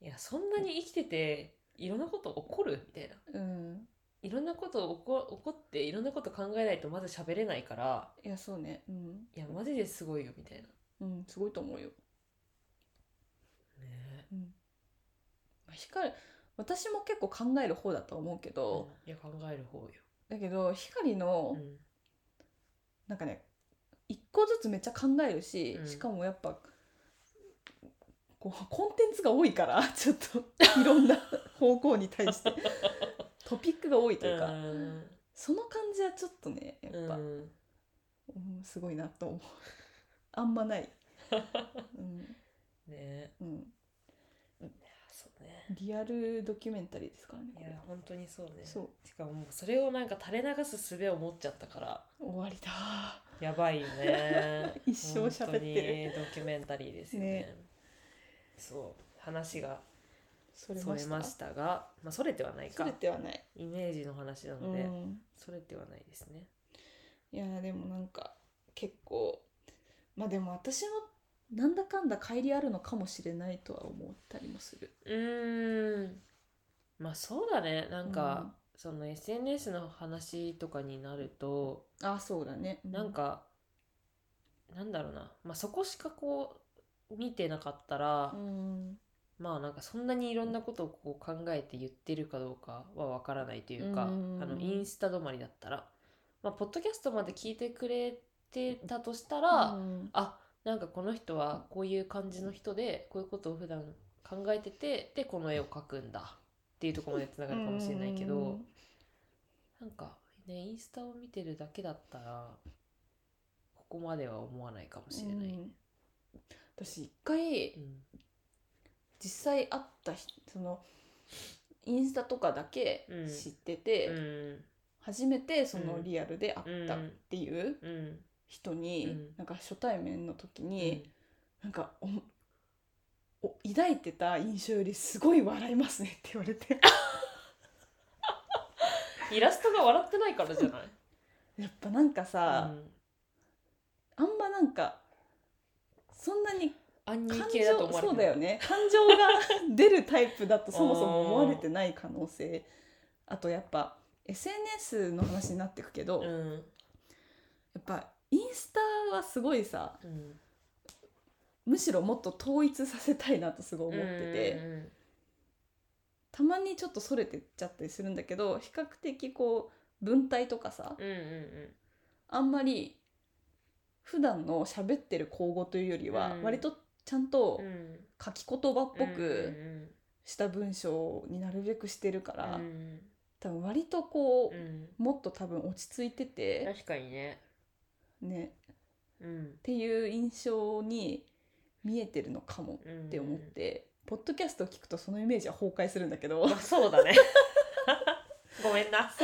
いやそんなに生きてていろんなこと起こるみたいな。うん。いろんなこと起こ起こっていろんなこと考えないとまず喋れないから。いやそうね。うん。いやマジですごいよみたいな。うんすごいと思うよ、ね。うん。まあ、光私も結構考える方だとは思うけど、いや考える方よ、だけど光の、うん。なんかね一個ずつめっちゃ考えるし、うん。しかもやっぱこうコンテンツが多いから ちょっといろんな方向に対して。トピックが多いというか、うん。その感じはちょっとねやっぱ、うん。うんすごいなと思う。あんまない、うん。ね。うん、そうね。リアルドキュメンタリーですからねいや本当にそうね。そう。しかももうそれをなんか垂れ流す術を持っちゃったから。終わりだ。やばいよね。一生喋ってる。ドキュメンタリーですよね。ねそう話がそれそれましたがまあそれてはないか。それてはない、イメージの話なうので、ん、それてはないですね。いやでもなんか結構まあでも私のなんだかんだ乖離あるのかもしれないとは思ったりもする。うーん。まあそうだね。なんか、その SNS の話とかになるとあそうだね。なんか、なんだろうな、まあ、そこしかこう見てなかったら、うん。まあなんかそんなにいろんなことをこう考えて言ってるかどうかはわからないというか、うん。あのインスタ止まりだったら、まあ、ポッドキャストまで聞いてくれてたとしたら、うん。あなんかこの人はこういう感じの人でこういうことを普段考えててでこの絵を描くんだっていうところまでつながるかもしれないけど、うん。なんかねインスタを見てるだけだったらここまでは思わないかもしれない。うん私一回うん実際会った人そのインスタとかだけうん。知ってて、うん初めてそのうん。リアルで会ったっていううん。人に、うん。なんか初対面の時うん。に、なんかおお抱いてた印象よりすごい笑いますねって言われて。イラストが笑ってないからじゃない、やっぱなんかさ、あんまなんかそんなに感ュイ系だと思われそうだよね。感情が出るタイプだとそもそも思われてない可能性。あとやっぱ SNS の話になってくけど、やうん。っぱインスタはすごいさうん。むしろもっと統一させたいなとすごい思ってて、うんたまにちょっとそれてっちゃったりするんだけど比較的こう文体とかさうんうん。あんまり普段の喋ってる口語というよりはうん。割とちゃんと書き言葉っぽうんくした文章になるべくしてるから、うん。多分割とこう、うん。もっと多分落ち着いてて確かにね。ね。うん。っていう印象に見えてるのかもうん。って思って、ポッドキャストを聞くとそのイメージは崩壊するんだけど。まあそうだね。ごめんな。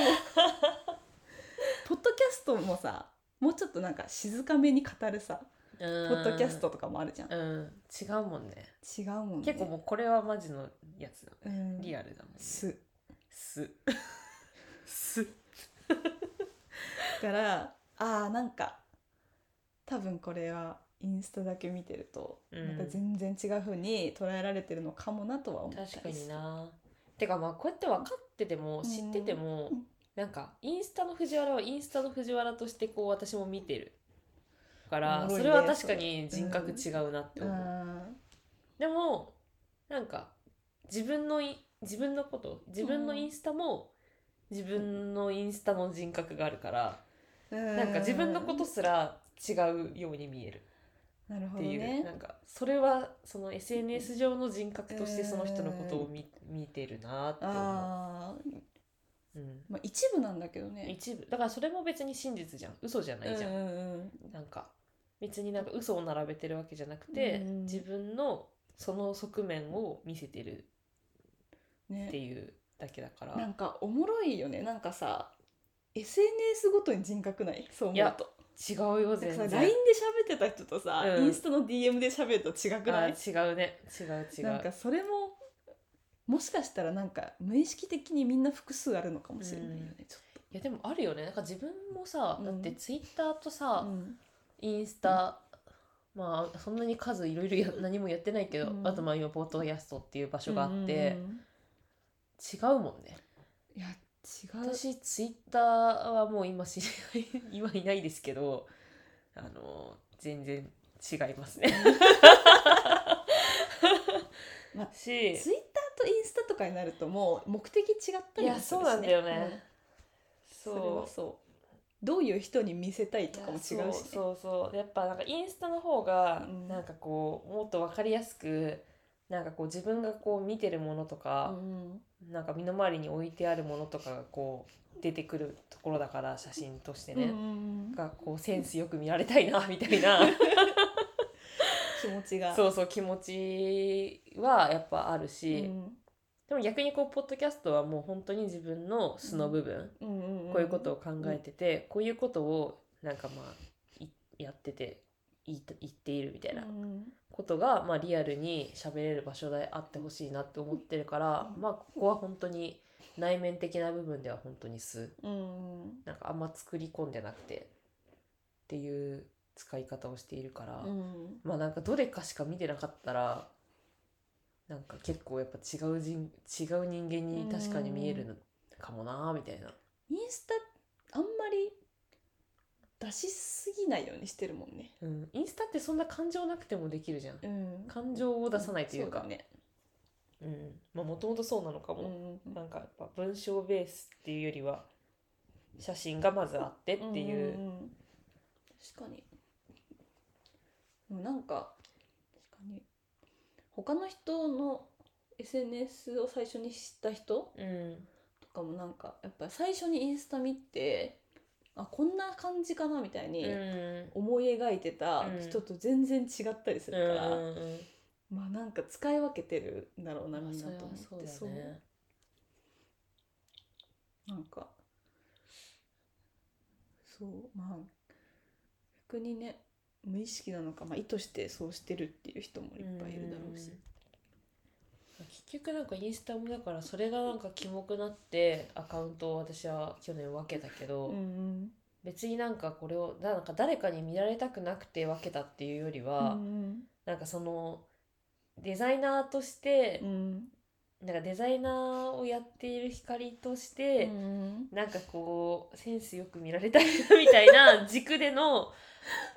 ポッドキャストもさもうちょっとなんか静かめに語るさポポッドキャストとかもあるじゃん、うん。違うもんね。違うもんね。結構もうこれはマジのやつだうん。リアルだもんね。す。す。す。だからあーなんか多分これはインスタだけ見てると、うん。なんか全然違う風に捉えられてるのかもなとは思ったりす確るかにな。てかまあこうやって分かっててもうん。知ってても、うんなんかインスタの藤原はインスタの藤原としてこう私も見てる。から、それは確かに人格違うなって思う、あでもなんか自分のい自分のこと自分のインスタも自分のインスタの人格があるから、ーなんか自分のことすら違うように見える。なるほっていう、なんかそれはその SNS 上の人格としてその人のことを見,、見てるなって思う、うん、まあ一部なんだけどね。一部。だからそれも別に真実じゃん。嘘じゃないじゃん、うんうんうん。なんか別になんか嘘を並べてるわけじゃなくて、うん自分のその側面を見せてるってねいうだけだから、なんかおもろいよね。なんかさ SNS ごとに人格ない？そう思いうやと違うよ全然。LINE で喋ってた人とさ、うん。インスタの DM で喋ると違くない？あ違うね。違う違う。なんかそれももしかしたらなんか無意識的にみんな複数あるのかもしれないよね、ちょっいやでもあるよね。なんか自分もさ、うん。だってツイッターとさと、、うん。インスタ、まあそんなに数いろいろや何もやってないけど、うん。あとまあ今ポッドキャストっていう場所があって、うん違うもんね。いや違う。私ツイッターはもう今知り合い 今いないですけどあの全然違いますね。まあしツイッとインスタとかになるともう目的違ったりもするし、ね、いやそうなんだよね。うん。それはそそどういう人に見せたいとかも違うし、ね、そうそうやっぱなんかインスタの方がうん。なんかこうもっと分かりやすくなんかこう自分がこう見てるものとか、なんか身の回りに置いてあるものとかがこう出てくるところだから写真としてね、うん。がこうセンスよく見られたいなみたいな 気持ちが。そうそう気持ちはやっぱあるし、うん。でも逆にこうポッドキャストはもう本当に自分の素の部分、こういうことを考えてて、こういうことをなんかまあいやってて言っているみたいなうんことが、まあ、リアルに喋れる場所であってほしいなって思ってるから、まあここは本当に内面的な部分では本当に素。うん。なんかあんま作り込んでなくてっていう使い方をしているから、うん。まあなんかどれかしか見てなかったらなんか結構やっぱ違う人違う人間に確かに見えるのかもなみたいな。インスタあんまり出しすぎないようにしてるもんね。うん、インスタってそんな感情なくてもできるじゃん。うん。感情を出さないというか、ね。うん、まあもともとそうなのかうも。んなんかやっぱ文章ベースっていうよりは写真がまずあってっていう。んんん。確かにでもなんか確かに他の人の SNS を最初に知った人うんとかもなんかやっぱ最初にインスタ見てあこんな感じかなみたいにうん。思い描いてた人と全然違ったりするから、うんうんまあなんか使い分けてるんだろうなまあみんなと思って。そうね。そう。なんかそうまあ逆にね無意識なのか、まあ、意図してそうしてるっていう人もいっぱいいるだろうし。結局なんかインスタもだからそれがなんかキモくなってアカウントを私は去年分けたけど、うん別になんかこれをなんか誰かに見られたくなくて分けたっていうよりうは、ん。なんかそのデザイナーとしてう、んなんかデザイナーをやっている光として、うんなんかこうセンスよく見られたいなみたいな 軸での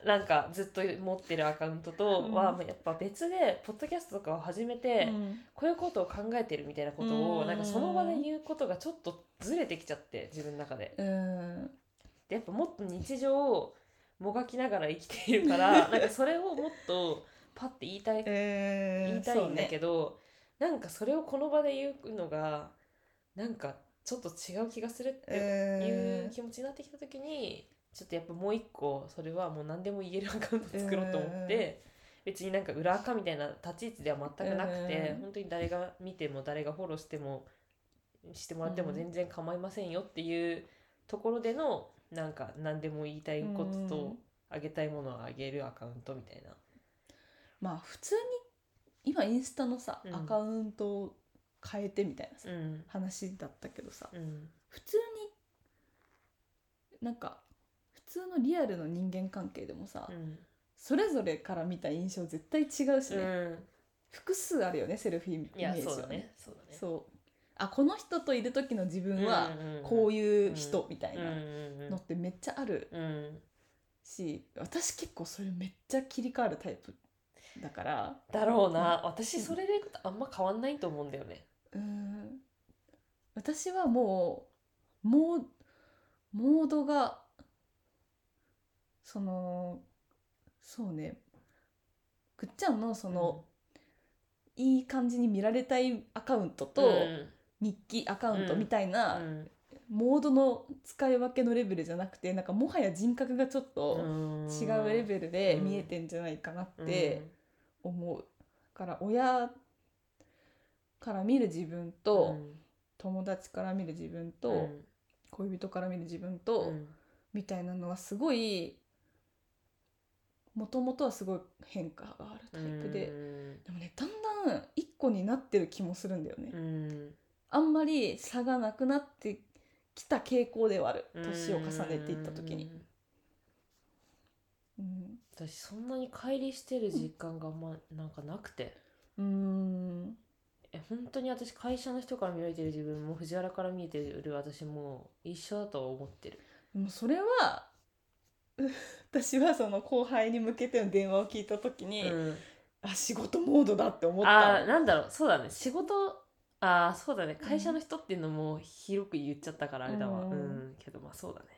なんかずっと持ってるアカウントとはうんやっぱ別でポッドキャストとかを始めて、こういうことを考えてるみたいなことをうん。なんかその場で言うことがちょっとずれてきちゃって自分の中で。うん。でやっぱもっと日常をもがきながら生きているから なんかそれをもっとパッて言いたいえー言いたいんだけど、なんかそれをこの場で言うのがなんかちょっと違う気がするっていう気持ちになってきた時に、ちょっとやっぱもう一個それはもう何でも言えるアカウント作ろうと思って、別になんか裏垢みたいな立ち位置では全くなくて、うん本当に誰が見ても誰がフォローしてもしてもらっても全然構いませんよっていうところでのなんか何でも言いたいこととうん。あげたいものをあげるアカウントみたいな。まあ普通に今インスタのさ、うん。アカウントを変えてみたいなさ、うん。話だったけどさうん。普通になんか普通のリアルの人間関係でもさ、うん。それぞれから見た印象絶対違うしね、うん。複数あるよねセルフイメいやージはそうだね。そうだね。そう。あこの人といる時の自分はこういいう人みたいうんなうん。のってめっちゃあるうん。し私結構それめっちゃ切り替わるタイプだから。だろうな。私それであんま変わんないと思うんだよね。うん。私はもうモーモードがそのそうね。ぐっちゃんのその、いい感じに見られたいアカウントと、うん。日記アカウントみたいな、うん。モードの使い分けのレベルじゃなくてなんかもはや人格がちょっと違うレベルで見えてんじゃないかなって思う。だから親から見る自分と、友達から見る自分と、恋人から見る自分と、みたいなのはすごいもともとはすごい変化があるタイプで、でもねだんだん一個になってる気もするんだよね、あんまり差がなくなってきた傾向ではある。年を重ねていった時に、うん私そんなに乖離してる実感があんまなんかなくて。うーん。え本当に私会社の人から見られてる自分も藤原から見えてる私も一緒だとは思ってる。でもそれはう 私はその後輩に向けての電話を聞いた時に、うん。あ仕事モードだって思っあたーなんだろう。そうだね。仕事あーそうだね。会社の人っていうのも広く言っちゃったからあれだわ。ううんん、けどまあそうだね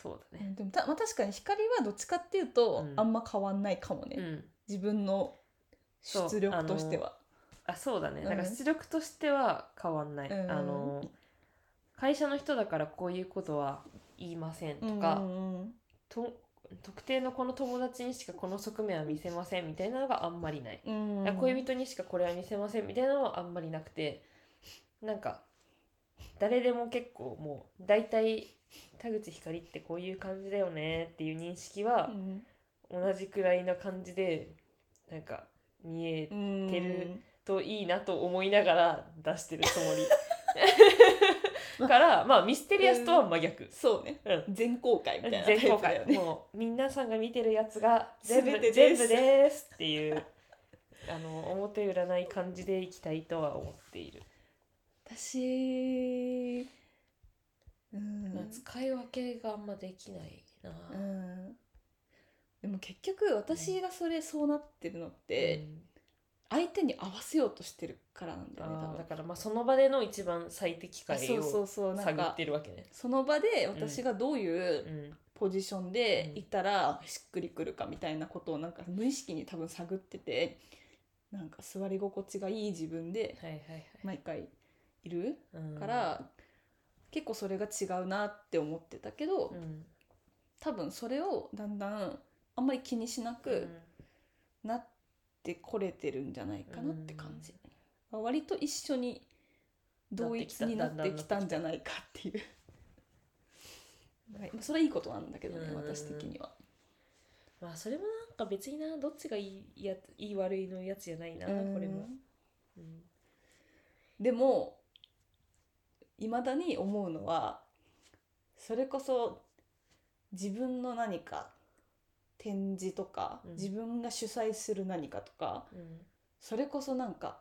そうだね。うんでもた、まあ、確かに光はどっちかっていうと、うん。あんま変わんないかもね、うん。自分の出力としては。あそうだね。うん。なんか出力としては変わんない、うん。あの会社の人だからこういうことは言いませんとか、うんうんと特定のこの友達にしかこの側面は見せませんみたいなのがあんまりない、うんいや恋人にしかこれは見せませんみたいなのはあんまりなくてなんか誰でも結構もう大体田口ひかりってこういう感じだよねっていう認識はうん。同じくらいな感じでなんか見えうんてるといいなと思いながら出してるつもり。からまあミステリアスとは真逆、そうね。うん、全公開みたいなタ全公。開。もう皆さんが見てるやつが全部全部です。っていう あの表裏ない感じでいきたいとは思っている、私、うん。まあ、使い分けがあんまできないな、うん。でも結局私がそれそうなってるのって、うん。相手に合わせようとしてるからなんだよねだからまあその場での一番最適解あそうそを探っかてるわけね。その場で私がどういううん。ポジションでいたらしっくりくるかみたいなことをなんか無意識に多分探っててなんか座り心地がいい自分ではいはい毎回いるはい。うん。から、結構それが違うなって思ってたけど、うん多分それをだんだんあんまり気にしなくなってこれてるんじゃないかなって感じ、割と一緒に同一になってきたんじゃないかっていう。はいまあそれはいいことなんだけどね、うん私的には。まあそれもなんか別になどっちがいいやいい悪いのやつじゃないなこれも。うんでもいまだに思うのはそれこそ自分の何か展示とか、うん。自分が主催する何かとかうん。それこそなんか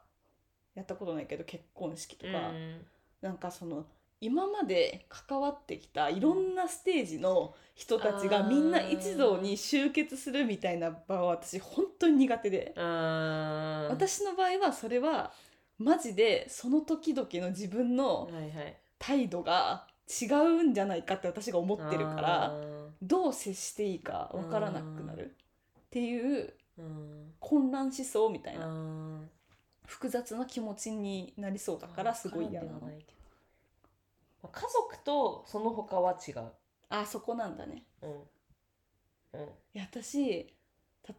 やったことないけど結婚式とか、うん。なんかその今まで関わってきたいろんなステージの人たちがみんな一堂に集結するみたいな場は私本当に苦手で、私の場合はそれはマジでその時々の自分のはいはい。態度が違うんじゃないかって私が思ってるからあどう接していいかわからなくなるっていうーうん。混乱しそうみたいなあ複雑な気持ちになりそうだーからすごい嫌なの。わからんではないけど。まあ家族とその他は違う。あそこなんだね。うん。うん。いや私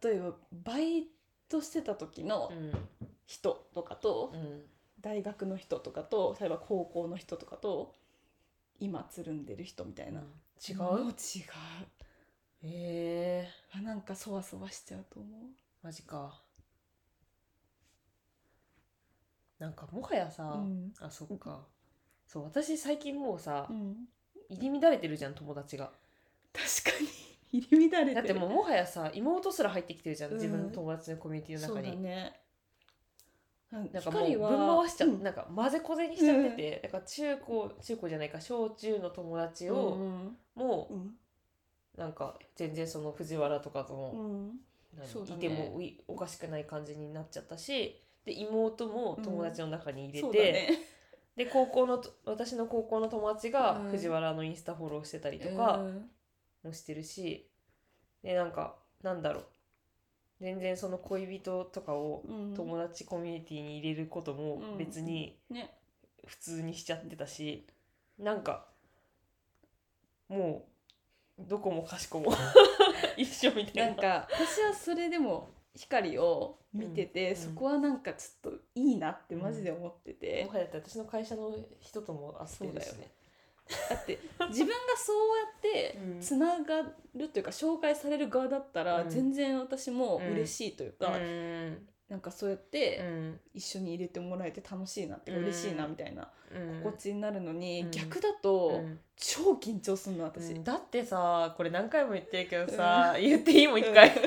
例えばバイトしてた時のうん。人とかとうん。大学の人とかと例えば高校の人とかと今つるんでる人みたいな、違もう？違う。うへえ。あなんかそわそわしちゃうと思マジか。なんかもはやさ、ううん、あそっか。そう私最近もうさ、うん、入り乱れてるじゃん友達が。確かに入り乱れてる。だってもうもはやさ妹すら入ってきてるじゃん、うん。自分の友達のコミュニティのそう中に、だね。なんかもう分光は回しちゃう、うん。なんか混ぜこぜにしちゃってて、だから中高中高じゃないか小中の友達うを、ん。もうん。うなんか全然その藤原とかとも、うん何そうだね。いてもいおかしくない感じになっちゃったしで妹も友達の中に入れて、そうだね。で高校のと私の高校の友達がうん。藤原のインスタフォローしてたりとかうんもしてるし、でなんかなんだろう。全然その恋人とかをうん友達コミュニティに入れることもうん別にね。普通にしちゃってたし、なんかもうどこもかしこも 一緒みたいな。なんか私はそれでも光を見てて、うんそこはなんかちょっといいなってマジで思ってて、もはやだって私の会社の人とも会ってるしそうだよねだって自分がそうやってうん。つながるというか紹介される側だったらうん。全然私も嬉しいというか、うん。なんかそうやっうてん。一緒に入れてもらえて楽しいなって嬉しいなみたいなうん。心地になるのに、うん。逆だとうん。超緊張するの私。うん。だってさこれ何回も言ってるけどさ、言っていいもん一回。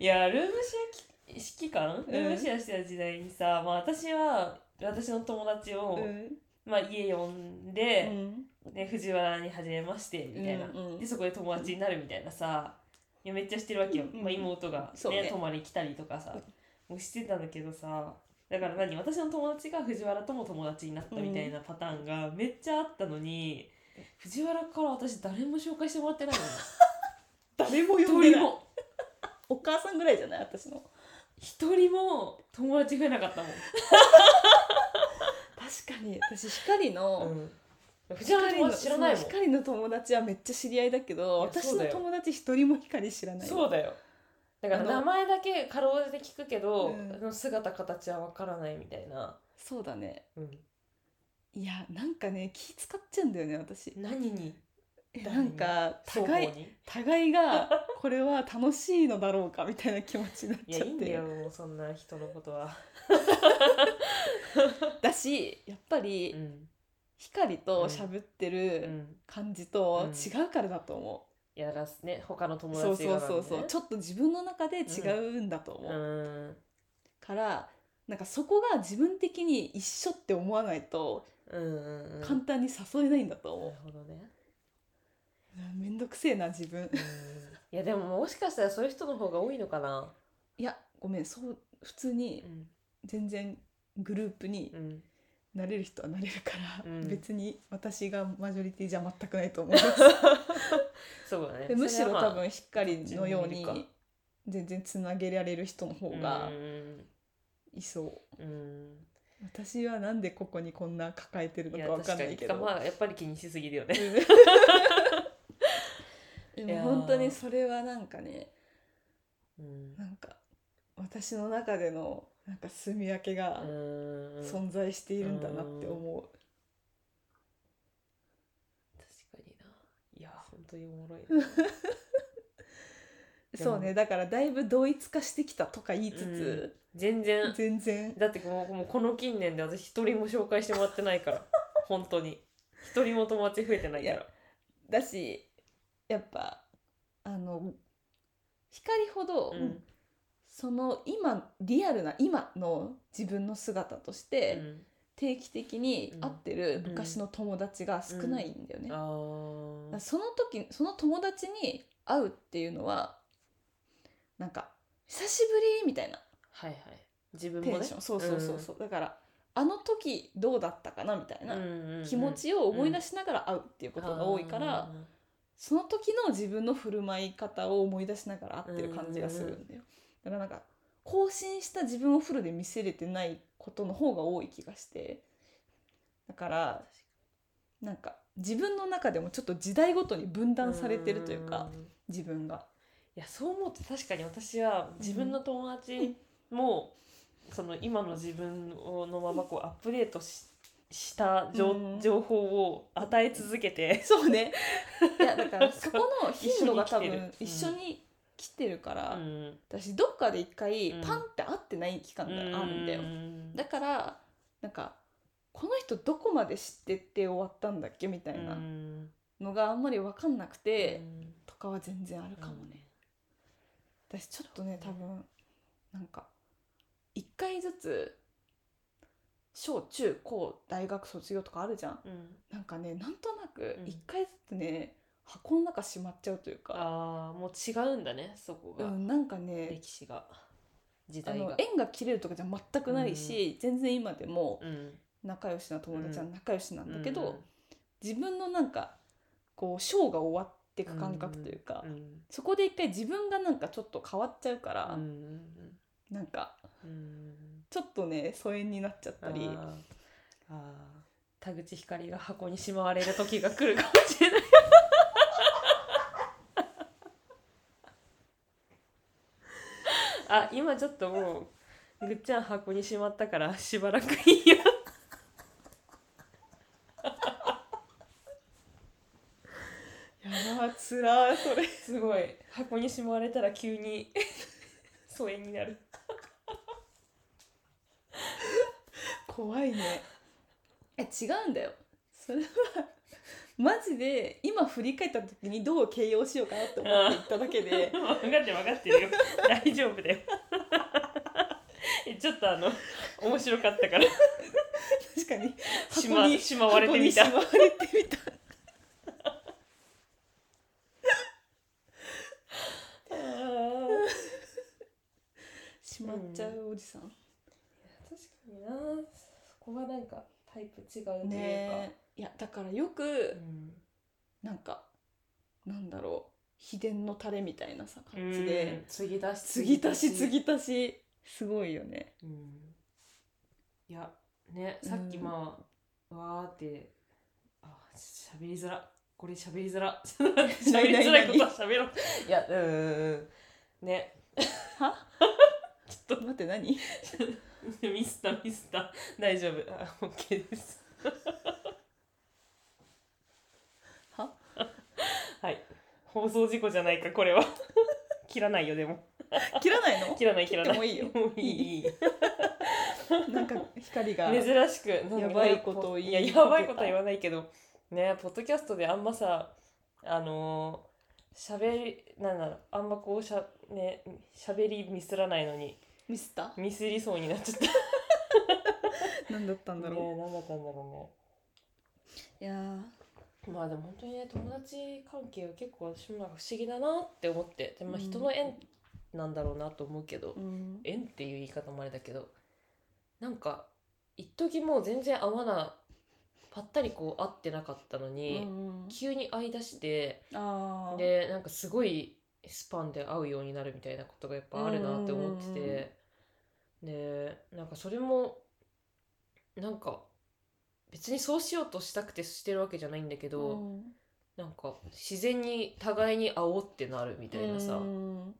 いやルームシェアき指揮官？ルームシェアしてた時代にさ、まあ、私は私の友達を、うんまあ、家呼んうで、ん。で藤原に初めましてみたいな、うんうん。でそこで友達になるみたいなさいやめっちゃしてるわけよ、うんまあ、妹が、ねね。泊まり来たりとかさ、もうしてたんだけどさだから何私の友達が藤原とも友達になったみたいなパターンがめっちゃあったのに藤原から私誰も紹介してもらってないの 誰も呼一んでない。人も。お母さんぐらいじゃない？私の。一人も友達増えなかったもん、確かに。私光の、藤原の友達知らないもん。光の友達はめっちゃ知り合いだけど私の友達一人も光知らない。そうだよ。だから名前だけかろうじて聞くけど、うん。その姿形はわからないみたいな、そうだね。うん、いやなんかね気使っちゃうんだよね私。何に？な。んか互い互いがこれは楽しいのだろうかみたいな気持ちになっいちゃって。やいいんだよもうそんな人のことは、だしやっぱりうん。光と喋ってうるん、感じとうん。違うからだと思いやだからね他のう、友達がなんで、そうそうそうちょっと自分の中で違うんだと思う、うん。からなんかそこが自分的に一緒って思わないとうんうんうん。簡単に誘えないんだと思なるほどね、う、うん めんどくせえな自分。うん、いやでももしかしたらそういう人の方が多いのかな。いやごめんそう普通にうん。全然グループにうん。なれる人はなれるから、うん。別に私がマジョリティじゃ全くないと思います。そうだね。でむしろそれはまあ多分光のように自分にいる全然つなげられる人の方がうんいそう。うん。私はなんでここにこんな抱えてるのかわか確かにんないけど、まあやっぱり気にしすぎるよね も本当にそれはなんかねうん。なんか私の中でのなんか住み分けがうん。存在しているんだなって思う、確かにな。いや本当におもろい そうねだからだいぶ同一化してきたとか言いつつ、全然。全然。だってもうもうこの近年で私一人も紹介してもらってないから。本当に。一人も友達増えてないから。だしやっぱあの光ほど、うん。その今リアルな今の自分の姿として、うん。定期的に会ってるうん。昔の友達が少ないんだよね。だかあらーその時その友達に会うっていうのはなんか久しぶりみたいなはいはい。自分もね。テンション、そうそうそうそう、だからあの時どうだったかなみたいなな気持ちを思い出しながら会うっていうことが多いから、その時の自分の振る舞い方を思い出しながら会ってる感じがするんだよ。だからなんか更新した自分をフルで見せれてないことの方が多い気がしてだからなんか自分の中でもちょっと時代ごとに分断されてるというかん自分が。いやそう思うと確かに私は自分の友達も、その今の自分をのままこうアップデートしした情,、うん。情報を与え続けて、そうね。いやだからそこの頻度が多分一緒に来てる。から、うん。私どっかで一回うん。パンって会ってない期間があるんだよ。うん。だからなんかこの人どこまで知ってって終わったんだっけみたいなうん。のがあんまり分かんなくて、うん。とかは全然あるかもね。私ちょっとね多分なんか一回ずつ小中高大学卒業とかあるじゃん。うん。なんかねなんとなくうん。一回ずつね、箱の中しまっちゃうというか、ああもう違うんだねそこが、うん、なんかね歴史が。時あ代が。の縁が切れるとかじゃ全くないし、全然今でもうん。仲良しな友達はうん。仲良しなんだけど、うん自分のなんかこうショーが終わっていく感覚というか、うんそこで一回自分がなんかちょっと変わっちゃうから、うんなんかうんちょっとね疎遠になっちゃったりあー。あー。田口ひかりが箱にしまわれる時が来るかもしれない。あ今ちょっともうぐっちゃん箱にしまったからしばらくいいよ。やばつらい。それすごい。箱にしまわれたら急に 疎遠になる怖いね。え違うんだよ。それはマジで今振り返った時にどう形容しようかなって思って言っただけで。分かってる分かってるよ。大丈夫だよ。ちょっとあの面白かったから。確かに。しましまわれてみた。しまわれてみた。しまっちゃうおじさん、確かにな。そこがなんかタイプ違うというか、ねえ。いやだからよくうん。なんかなんだろう。秘伝のタレみたいなさ感じで、継ぎ足し。継ぎ足し継ぎ足し。すごいよね。うん。いやねうんさっきまあ、わーってあしゃべりづら。これしゃべりづら。しゃべりづらいことはしゃべろう。いやうんうん。うんね。は？ちょっ待って何？と ミスったミスった大丈夫。あオッケーです。は？はい。放送事故じゃないかこれは。切らないよでも。切らないの？切らない切らない。もいいよ。もういいいい。なんか光が珍しくやばいことを言いいややばいことは言わないけど。ねポッドキャストであんまさあのー、しゃべりなんだろうあんまこうしゃねしゃべりミスらないのにミスった？ミスりそうになっちゃった。何だったんだろう、ね何だったんだろいやー。うねまあでも本当にね友達関係は結構私も不思議だなって思ってで、まあ、人の縁なんだろうなと思うけど、うん。縁っていう言い方もあれだけどなんか一時もう全然合わなぱったりこう会ってなかったのに、うん急に会いだしてでなんかすごいスパンで会うようになるみたいなことがやっぱあるなって思ってて、でなんかそれもなんか別にそうしようとしたくてしてるわけじゃないんだけど、うん。なんか自然に互いに会おうってなるみたいなさ、うん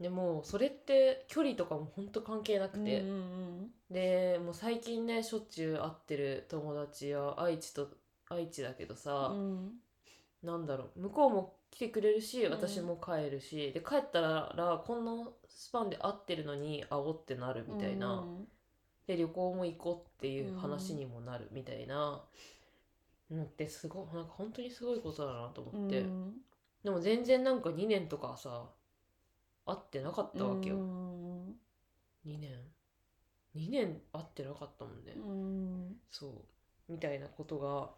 でもそれって距離とかもほんと関係なくて、うん。でもう最近ねしょっちゅう会ってる友達は愛知と愛知だけどさ、うん。なんだろう向こうも来てくれるしうん。私も帰るし、で帰ったらこんなスパンで会ってるのに会おうってなるみたいな、うん。で旅行も行こうっていう話にもなるみたいな。のってすごいなんか本当にすごいことだなと思って、うん。でも全然なんか2年とかさ会ってなかったわけよ、うん。2年。2年会ってなかったもんね、うん。そう。みたいなことが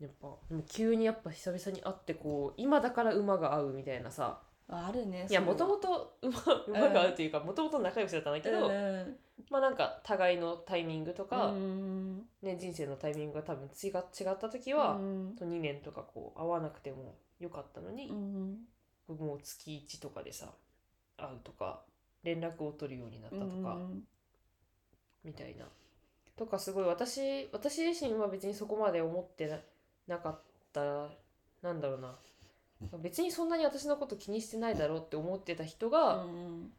やっぱでも急にやっぱ久々に会ってこう今だから馬が合うみたいなさ。あるねいやもとももと馬馬が合うというかもともと仲良しだったんだけど、まあなんか互いのタイミングとか、ね、人生のタイミングが多分違違った時は、と2年とかこう会わなくてもよかったのに、もう月1とかでさ会うとか連絡を取るようになったとか、みたいな。とかすごい私私自身は別にそこまで思ってななかったなんだろうな。別にそんなに私のこと気にしてないだろうって思ってた人が、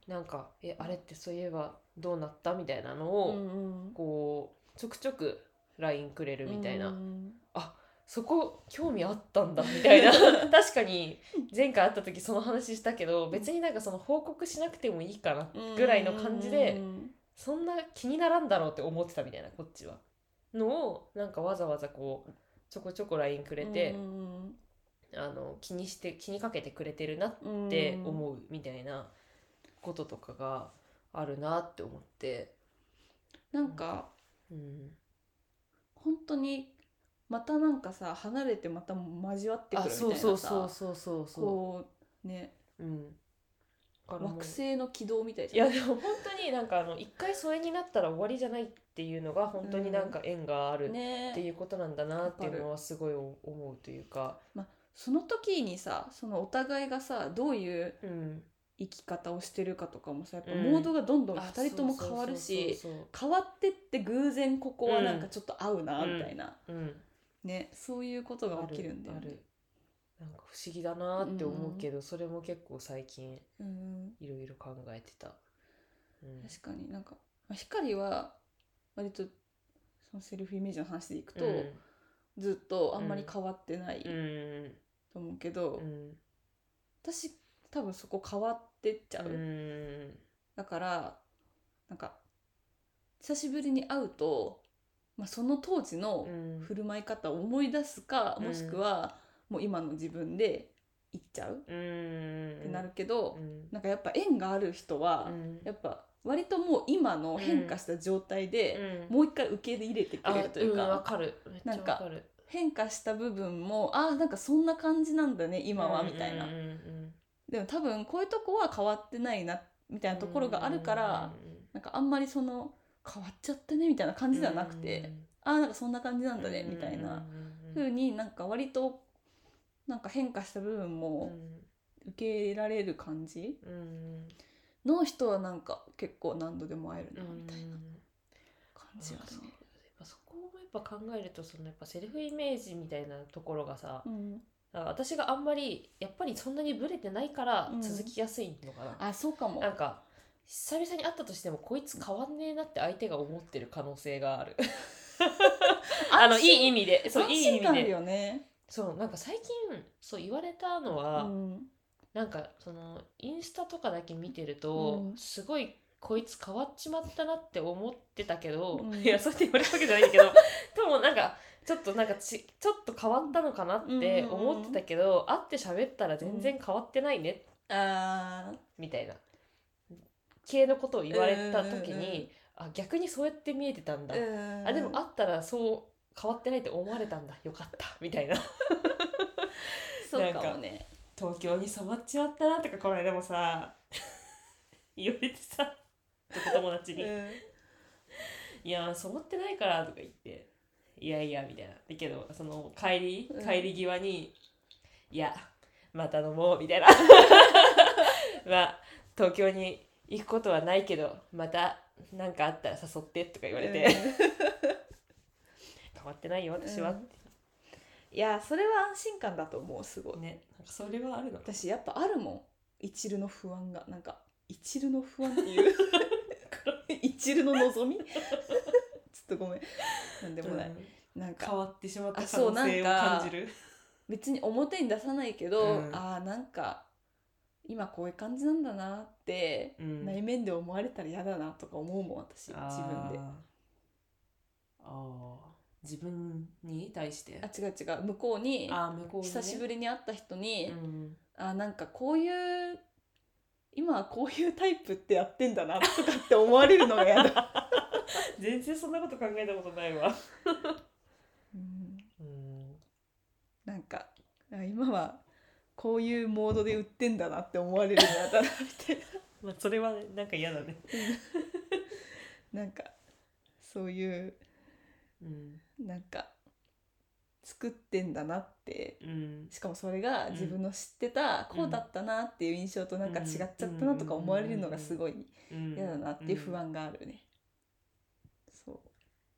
なんか「えあれってそういえばどうなった?」みたいなのを、こうちょくちょく LINE くれるみたいな、そこ興味あったんだみたいな。確かに前回会った時その話したけど別になんかその報告しなくてもいいかなぐらいの感じでそんな気にならんだろうって思ってたみたいなこっちは。のをなんかわざわざこうちょこちょこ LINE くれて、あの気にして気にかけてくれてるなって思うみたいなこととかがあるなって思って、なんかうん、本当にまたなんかさ離れてまた交わってくあるみたいなさ。そうそうそうそうそうそこうね。う、うん、惑星の軌道みたいいじゃん。やでも本当になんかあの一回疎遠になったら終わりじゃないっていうのが本当になんか縁があるねっていうことなんだなっていうのはすごい思うというか、その時にさそのお互いがさどういううん、生き方をしてるかとかもさやっぱうん。モードがどんどんあ2人とも変わるし変わってって偶然ここはなんかちょっと合うなうんみたいな、そううん。ねそういうことが起きるんだよねなんか不思議だなって思うけど、それも結構最近うんいろいろ考えてた、うん、確かになんか、まあ、光は割とそのセルフイメージの話でいくと、ずっとあんまり変わってないうん。うんと思うけど、うん。私多分そこ変わってっちゃう、うん。だからなんか久しぶりに会うと、まあ、その当時のうん。振る舞い方を思い出すか、うんもしくはもう今の自分で行っちゃううん。ってなるけど、うん。なんかやっぱ縁がある人は、うん。やっぱ割ともう今の変化した状態で、うん。もう一回受け入れてくあれるというか、んわか変化した部分もあなんかそんな感じなんだね今はみたいな、うんうんうん。でも多分こういうとこは変わってないなみたいなところがあるから、なんかあんまりその変わっちゃってねみたいな感じではなくて、あなんかそんな感じなんだねみたいな風になんか割となんか変化した部分うもん受け入れられる感じうん。の人はなんか結構何度でも会えるうなん。みたいな感じはね。そこもやっぱ考えるとそのやっぱセルフイメージみたいなところがさ、うん、だから私があんまりやっぱりそんなにブレてないからうん。続きやすいのかな、あそうかも。なんか久々に会ったとしてもこいつ変わんねえなって相手が思ってる可能性がある。あのいい意味で。そう安いい意味で。よね。そうなんか最近そう言われたのは、うん。なんかそのインスタとかだけ見てると、うん。すごいこいつ変わっちまったなって思ってたけど、うん。いやそうやって言われたわけじゃないんだけど でもなんかちょっとなんかちちょっと変わったのかなって思ってたけど、会って喋ったら全然変わってないね、あみたいな。系のことを言われた時に、うんあ逆にそうやって見えてたんだ、あでも会ったらそう変わってないって思われたんだ。よかった。みたいな。そうかもね。東京に染まっちまったなとかこの間もさ 言われてさお友達に。うん「いや染まってないから」とか言って「いやいや」みたいな。だけどその帰りうん。帰り際に「いやまた飲もう」みたいな。まあ東京に行くことはないけどまた何かあったら誘ってとか言われて、うん。変わってないよ私は、うんいやそれは安心感だと思うすごい。ねなんかそれはあるの。私やっぱあるもん一縷の不安が。なんか一縷の不安っていう。一縷の望み？ちょっとごめん。なんでもない、うん。なんか変わってしまったあ可そうなんか能性を感じる。別に表に出さないけど、うん。あーなんか今こういう感じなんだなって、うん。内面で思われたら嫌だなとか思うもん私。自分で。あー。あー自分に対して？あ違う違う。向こうにあー向こうに、ね、久しぶりに会った人に、うん。あなんかこういう今はこういうタイプってやってんだなとかって思われるのが嫌だ、全然そんなこと考えたことないわ。うん。うん。なんかあ今はこういうモードで売ってんだなって思われるの嫌だなみたい まあそれはなんか嫌だね。な なんかそういううんなんか作ってんだなって。うん。しかもそれが自分の知ってた、こうだったなっていう印象となんか違っちゃったなとか思われるのがすごいうん。嫌だなっていう不安があるね。そ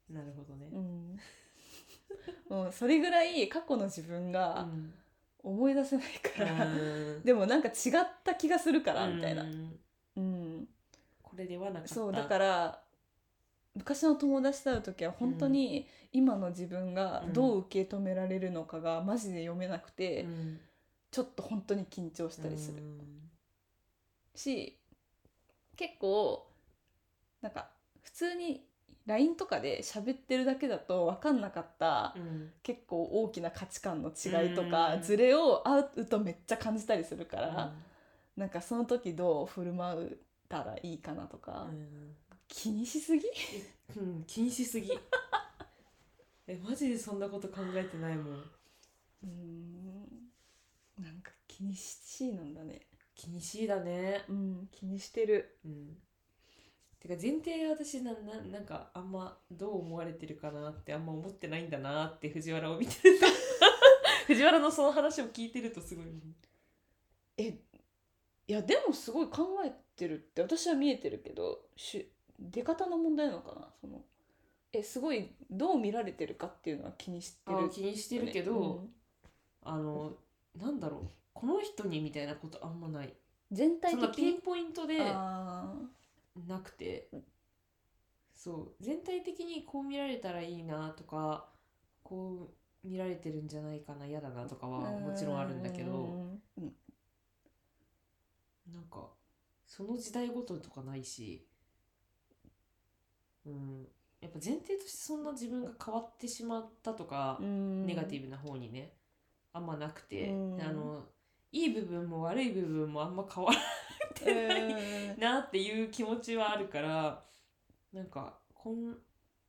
なるほどね。う、うん、もうそれぐらい過去の自分がうん。思い出せないから、うん。でもなんか違った気がするからみたいな、うん。うん、これではなかった。そうだから昔の友達と会う時は本当に今の自分がどう受け止められるのかがマジで読めなくて、うん。ちょっと本当に緊張したりする。うん。し結構なんか普通に LINE とかで喋ってるだけだと分かんなかった、うん。結構大きな価値観の違いとか、うん。ズレを会うとめっちゃ感じたりするから、なんかその時どう振る舞うたらいいかなとか、うん気にしすぎ？うん、気にしすぎ。えマジでそんなこと考えてないもん。うーんなんか気にしいなんだね。気にしいだね。うん気にしてる。うん。てか前提私なななんかあんまどう思われてるかなってあんま思ってないんだなって藤原を見てると 藤原のその話を聞いてるとすごい。えいやでもすごい考えてるって私は見えてるけどし出方の問題なのかな？そのえすごいどう見られてるかっていうのは気にしてる。あ気にしてるけど、うん。あのなんだろう。この人にみたいなことあんまない。全体的に？ピンポイントであなくて。そう。全体的にこう見られたらいいなとかこう見られてるんじゃないかな。嫌だなとかーはもちろんあるんだけど。ん。なんかその時代ごととかないしうん。やっぱ前提としてそんな自分が変わってしまったとか、うん。ネガティブな方にねあんまなくて、うん。あのいい部分も悪い部分もあんま変わらてないうん。なっていう気持ちはあるからなんかこん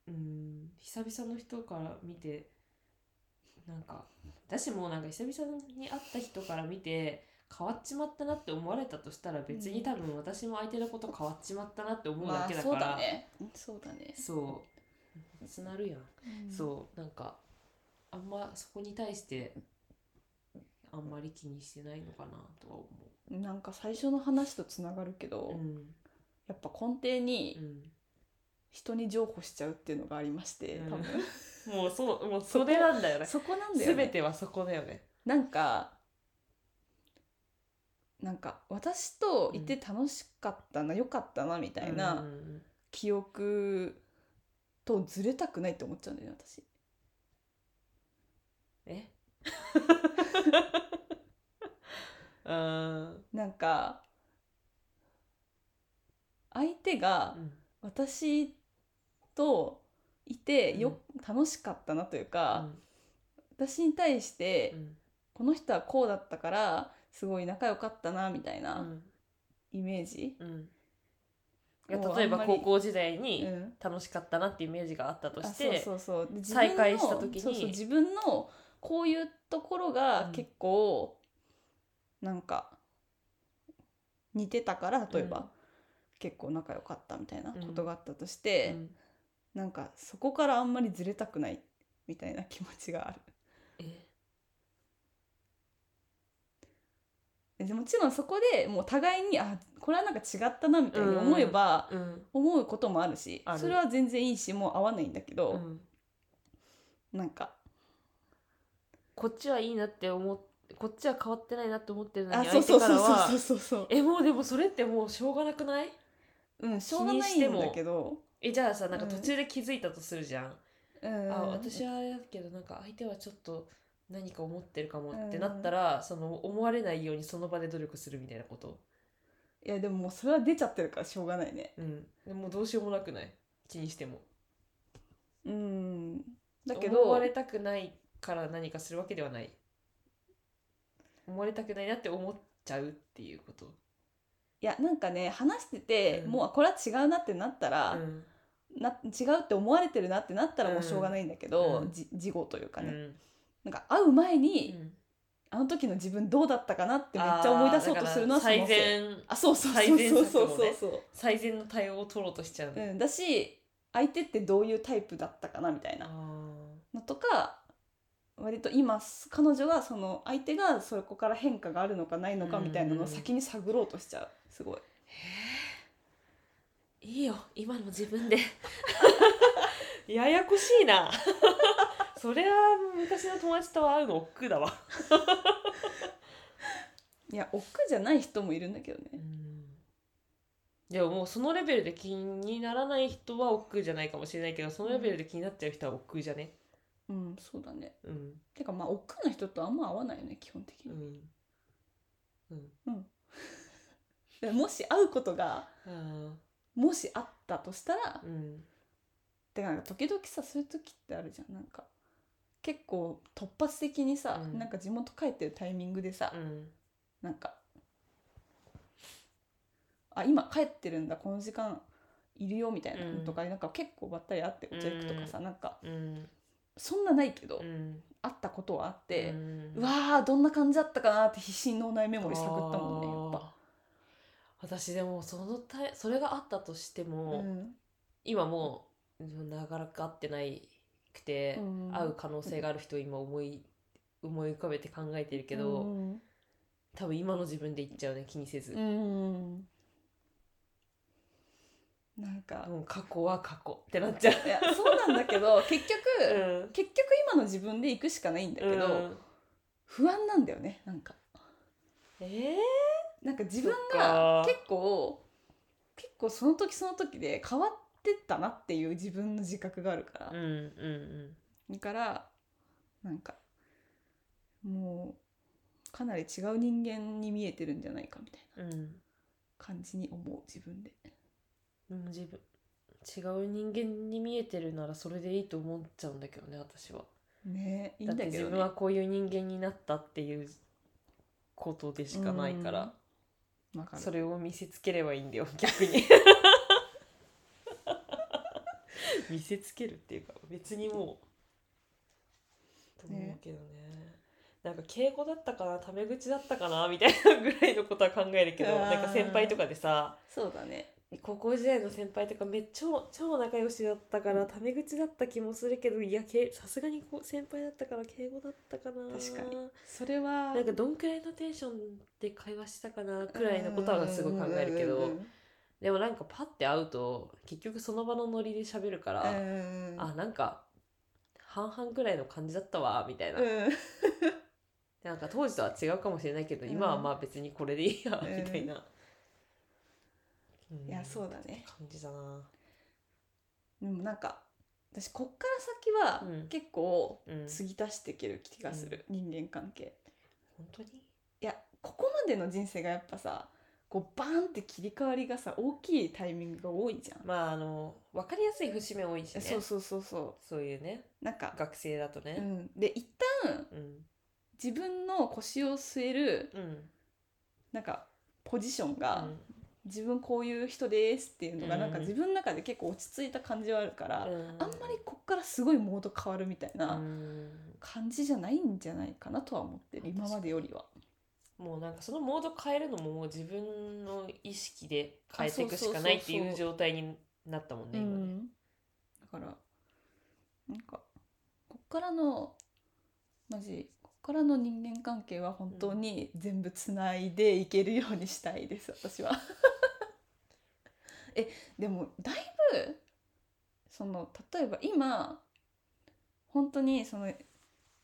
うん久々の人から見てなんか私もなんか久々に会った人から見て変わっちまったなって思われたとしたら別に多分私も相手のこと変わっちまったなって思うだけだから、まあ、そうだねそうだねそうつなるやん、うんそうなんかあんまそこに対してあんまり気にしてないのかなとは思なんか最初の話とつながるけど、う。うん。やっぱ根底うにん。人に譲歩しちゃうっていうのがありまして、うん多分 もうそうもうそれなんだよね。そこなんだよすべねてはそこだよね。なんかなんか私といて楽しかったな、良かったなみたいうんな記憶とずれたくないって思っちゃうんだよね私。え？うんなんか相手がうん。私といてよ、楽しかったなというか、私に対して、うん。この人はこうだったからすごい仲良かったなみたいうん。なイメージ、うん。いや例えば高校時代うにん。楽しかったなっていうイメージがあったとしてそうそう。で自再会した時にそうそう自分のこういうところがうん結構なんか似てたから例えば、うん。結構仲良かったみたいなことがあったとして、うん。なんかそこからあんまりずれたくないみたいな気持ちがある。でもちろんそこでもう互いにあこれはなんか違ったなみたいに思えば、うん。思うこともあるしある。それは全然いいしもう合わないんだけど、うん。なんか。こっちはいいなって思っこっちは変わってないなって思ってるのあにそうそうそう相手からはそう。そうそうえもうでもそれってもうしょうがなくない？うんしょうがないんだけど、えじゃあさなんかうん。途中で気づいたとするじゃん、うん、あ私はあれだけどなんか相手はちょっと何か思ってるかもってなったら、その思われないようにその場で努力するみたいなこと？いやでももうそれは出ちゃってるからしょうがないね。うん。でもどうしようもなくない？気にしても。うん。だけ思どわれたくないから何かするわけではない。思われたくないなって思っちゃうっていうこと。いやなんかね話してて、うん。もうこれは違うなってなったら、うん。な違うって思われてるなってなったらもうしょうがないんだけど、うん。じ事後というかね、うんなんか会う前に、うん。あの時の自分どうだったかなってめっちゃ思い出そうとするのはあーだから最善あそうそうそうそう。そうそう最善の対応を取ろうとしちゃう。の、うん、だし相手ってどういうタイプだったかなみたいな。あのとか割と今彼女がその相手がそこから変化があるのかないのかみたいなのを先に探ろうとしちゃう。すごい。ーいいよ。今の自分で。ややこしいなそれは昔の友達と会うの億劫だわ。いや億劫じゃない人もいるんだけどね。でももうそのレベルで気にならない人は億劫じゃないかもしれないけどそのレベルで気になっちゃう人は億劫じゃね？うんそうだね。うん。てかまあ億劫な人とあんま合わないよね基本的うに。ん。うん。で もし会うことがあもしあったとしたらーうん。てかなんか時々さそういう時ってあるじゃん。なんか結構突発的にさ、うん。なんか地元帰ってるタイミングでさ、うん。なんかあ今帰ってるんだこの時間いるよみたいなのとか、なんか結構ばったり会ってお茶行くとかさ、なんかうん。そんなないけど、うん。会ったことはあって、うん。うわーどんな感じだったかなって必死に脳内メモリー探ったもんねやっぱ。私でもそのたいそれがあったとしても、うん。今もう長らく会ってないくて、うん会う可能性がある人を今思い思い浮かべて考えてるけど、うん多分今の自分で言っちゃうね気にせず、うんなんか、もう過去は過去。ってなっちゃう。いやそうなんだけど 結局、うん。結局今の自分で行くしかないんだけど、うん。不安なんだよねなんか。えなんか自分そっがか。結構結構その時その時で変わってったなっていう自分の自覚があるから。ー、うんうん。だからなんかもうかなり違う人間に見えてるんじゃないかみたいなうん。うん感じに思う自分で。うん自分違う人間に見えてるならそれでいいと思っちゃうんだけどね私は。ねいいんだけどね。自分はこういう人間になったっていうことでしかないから、わかる。それを見せつければいいんだよ逆に 見せつけるっていうか別にもうと思うけどね。なんか敬語だったかなタメ口だったかなみたいなぐらいのことは考えるけどなんか先輩とかでさそうだね。高校時代の先輩とかめっちゃ超超仲良しだったからタメ口だった気もするけどいやけさすがにこう先輩だったから敬語だったかな。確かに。それはなんかどんくらいのテンションで会話したかなくらいのことはすごい考えるけどでもなんかパッて会うと結局その場のノリで喋るから、うんあなんか半々くらいの感じだったわみたいな、うん。なんか当時とは違うかもしれないけど、うん。今はまあ別にこれでいいや、うんみたいな、いやそうだね。感じだな。でもなんか私こっから先はうん。結構うん。継ぎ足していける気がする、人間関係。本当に？いやここまでの人生がやっぱさこうバーンって切り替わりがさ大きいタイミングが多いじゃん、まああの分かりやすい節目多いしね。そうそうそうそそういうね。うなんか、学生だとね。うん、で一旦うん。自分の腰を据えるうん。なんかポジションうが、ん。自分こういう人ですっていうのがうん。なんか自分の中で結構落ち着いた感じはあるから、うん。あんまりこっからすごいモード変わるみたいなうん。感じじゃないんじゃないかなとは思ってる今までよりは。もうなんかそのモード変えるのももう自分の意識で変えていくしかないっていう状態になったもんね今ねうん。だからなんかこっからのマジこっからの人間関係は本当に全部つないでいけるようにしたいです私は。えでもだいぶその例えば今本当にその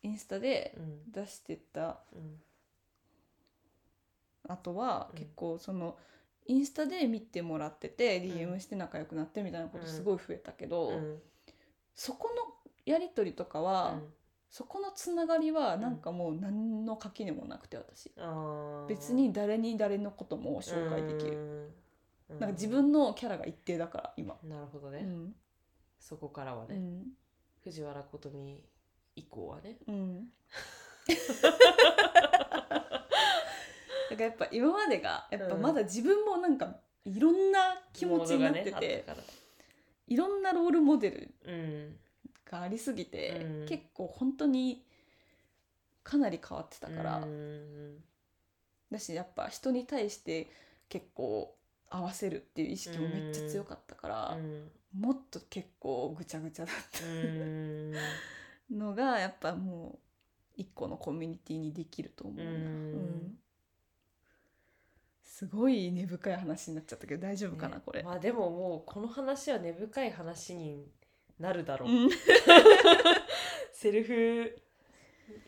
インスタでうん。出してたうんあとはうん。結構そのインスタで見てもらっててん。DM して仲良くなってみたいなことすごい増えたけど、うん。そこのやり取りとかは、そこのつながりはなんかもう何の垣根もなくて私。別に誰に誰のことも紹介できる、うん。なんか自分のキャラが一定だから今、なるほどね、うん。そこからはね、うん。藤原琴美以降はね。うん、だからやっぱ今までがやっぱまだ自分もなんかいろんな気持ちになってて、いろんなロールモデルがありすぎて、うん。結構本当にかなり変わってたから、うん。だしやっぱ人に対して結構合わせるっていう意識もめっちゃ強かったからう、ん。もっと結構ぐちゃぐちゃだった。うん。のがやっぱもう一個のコミュニティにできると思うな、うん。うんすごい根深い話になっちゃったけど大丈夫かな、ねこれ。まあでももうこの話は根深い話になるだろう、う んセルフ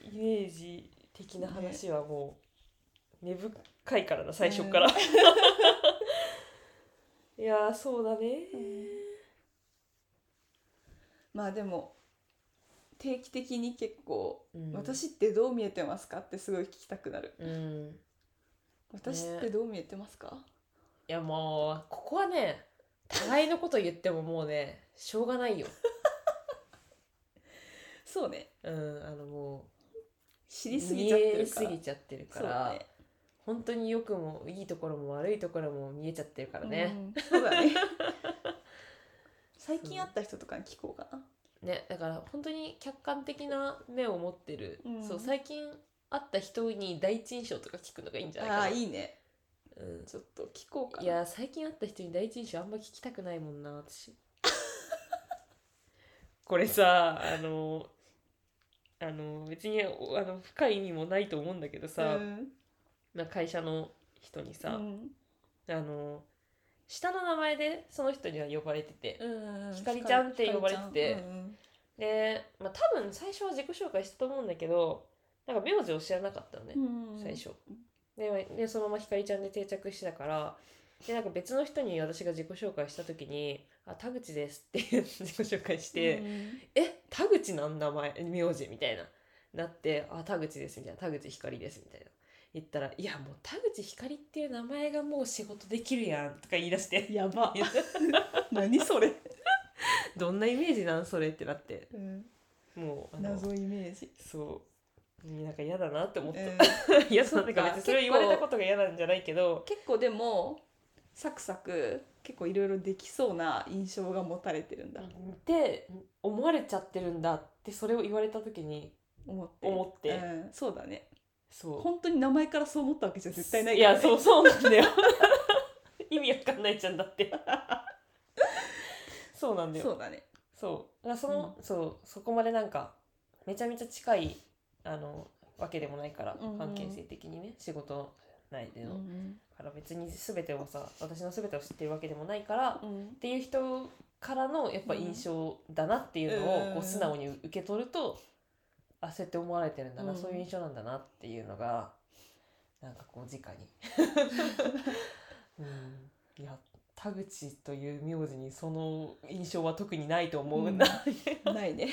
イメージ的な話はもう根深いからな最初から、いやーそうだね。まあでも定期的に結構、うん。私ってどう見えてますかってすごい聞きたくなる。うん私ってどう見えてますか、いやもうここはね互いのこと言ってももうねしょうがないよ。そうね。うんあのも知りうすぎちゃってるからすぎちゃってるかそうら、ね本当によくもいいところも悪いところも見えちゃってるからね、うんそうだね。最近会った人とかに聞こうかな。ねだから本当に客観的な目を持ってる、うん。そう最近会った人に第一印象とか聞くのがいいんじゃないかな。ああーいいね。うん、ちょっと聞こうかな。いや最近会った人に第一印象あんま聞きたくないもんな私。これさあのあの別におあの深い意味もないと思うんだけどさ、うん。まあ、会社の人にさ、うん。あの下の名前でその人には呼ばれてて、うんひかりちゃんって呼ばれててひかりちゃんうん。で、まあ、多分最初は自己紹介したと思うんだけどなんか名字を知らなかったのね、うん。最初。ででそのままひかりちゃんで定着してたからでなんか別の人に私が自己紹介した時に「あ田口です」って自己紹介して「うん。え田口なん名前名字」みたいな。なって「あ田口です」みたいな「田口ひかりです」みたいな。言ったら「いやもう田口ひかりっていう名前がもう仕事できるやん」とか言い出して。やば。何それ、どんなイメージなんそれってなって。うん。もう謎イメージ、そうなんか嫌だなって思った、うん。嫌だななんか別にそれを言われたことが嫌なんじゃないけど。結構でもサクサク結構いろいろできそうな印象が持たれてるんだ、って思われちゃってるんだってそれを言われた時に思って。思って。うん、そうだね。そう。本当に名前からそう思ったわけじゃ絶対ないいから、ね、やそうそうなんだよ。意味わかんんないじゃんだって。そうなんだよ。そうだね。そう。だからその、そうそこまでなんかめちゃめちゃ近いあのわけでもないから、うんうん。関係性的にね仕事内での、うんから別に全てをさ私の全てを知ってるわけでもないから、うん。っていう人からのやっぱ印象だなっていうのをうんこう素直に受け取ると、あそうやって思われてるんだな、うん。そういう印象なんだなっていうのがなんかこう直に、うん、いや田口という名字にその印象は特にないと思う。ん。だ、ないね。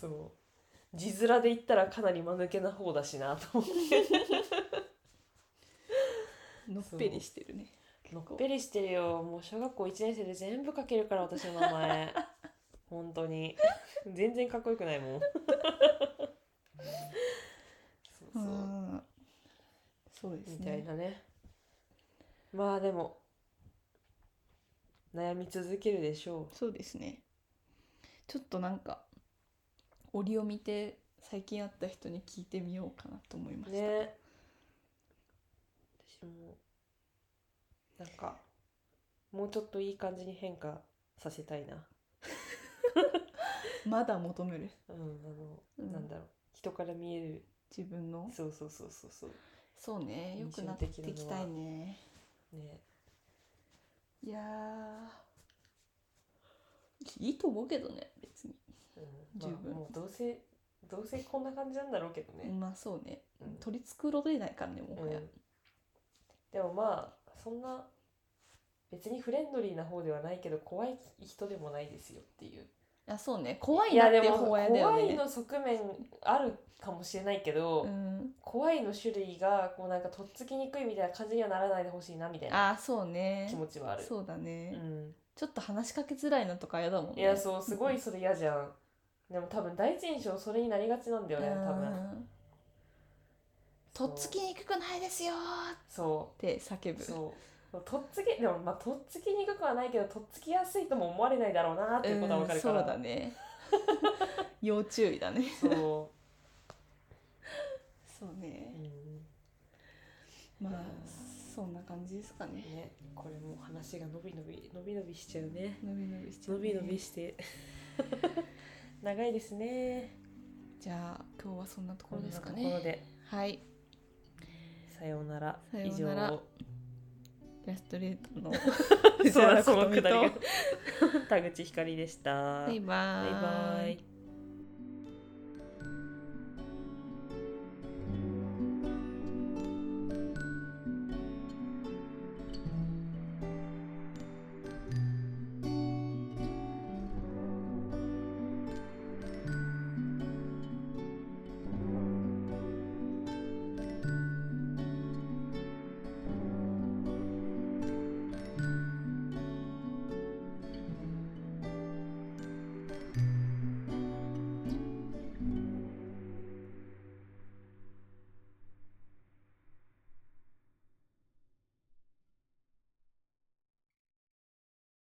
そう字面で言ったらかなり間抜けな方だしなと思って。のっぺりしてるね。のっぺりしてるよ。もう小学校1年生で全部書けるから私の名前。本当に。全然かっこよくないもん。そうそう、うん。そうですみたいねなね。まあでも悩み続けるでしょそうですね。ちょっとなんか折を見て最近会った人に聞いてみようかなと思いました、うね。私もなんかもうちょっといい感じに変化させたいな。まだ求める。うんあの、うん。なんだろう。人から見える。自分の？そうそうそうそうそう。そうね。良くなっていきたいね。ね。いやー。いいと思うけどね別に、うん。十分。まあ、もうどうせどうせこんな感じなんだろうけどね、まあそうね、うん。取り繕れないからねもはや、うん。でもまあそんな別にフレンドリーな方ではないけど怖い人でもないですよっていう。あそうね。怖いなって怖やだよね。いの側面あるかもしれないけど、うん、怖いの種類がこうなんかとっつきにくいみたいな感じにはならないでほしいなみたいなあそうね。気持ちはある。そうだね、うん。ちょっと話しかけづらいのとか嫌だもんね。いやそうすごいそれ嫌じゃん。でも多分第一印象それになりがちなんだよね多分。う。んとっつきにくくないですよーっそて叫ぶ。う。そうとっつきでもまあとっつきにくくはないけどとっつきやすいとも思われないだろうなっていうことはわかるから。うんそうだね。要注意だね。そう。そううねん。まあそんな感じですかね。ねこれもう話が伸び伸び伸び伸びしちゃうね。伸び伸びしちゃう、伸ね、び伸びして長いですね。じゃあ今日はそんなところですかこんなとこではいさようなら。さようなら以上イラストレーターの そうだそのくだりが琴田口ひかりでした。バイババイバイ。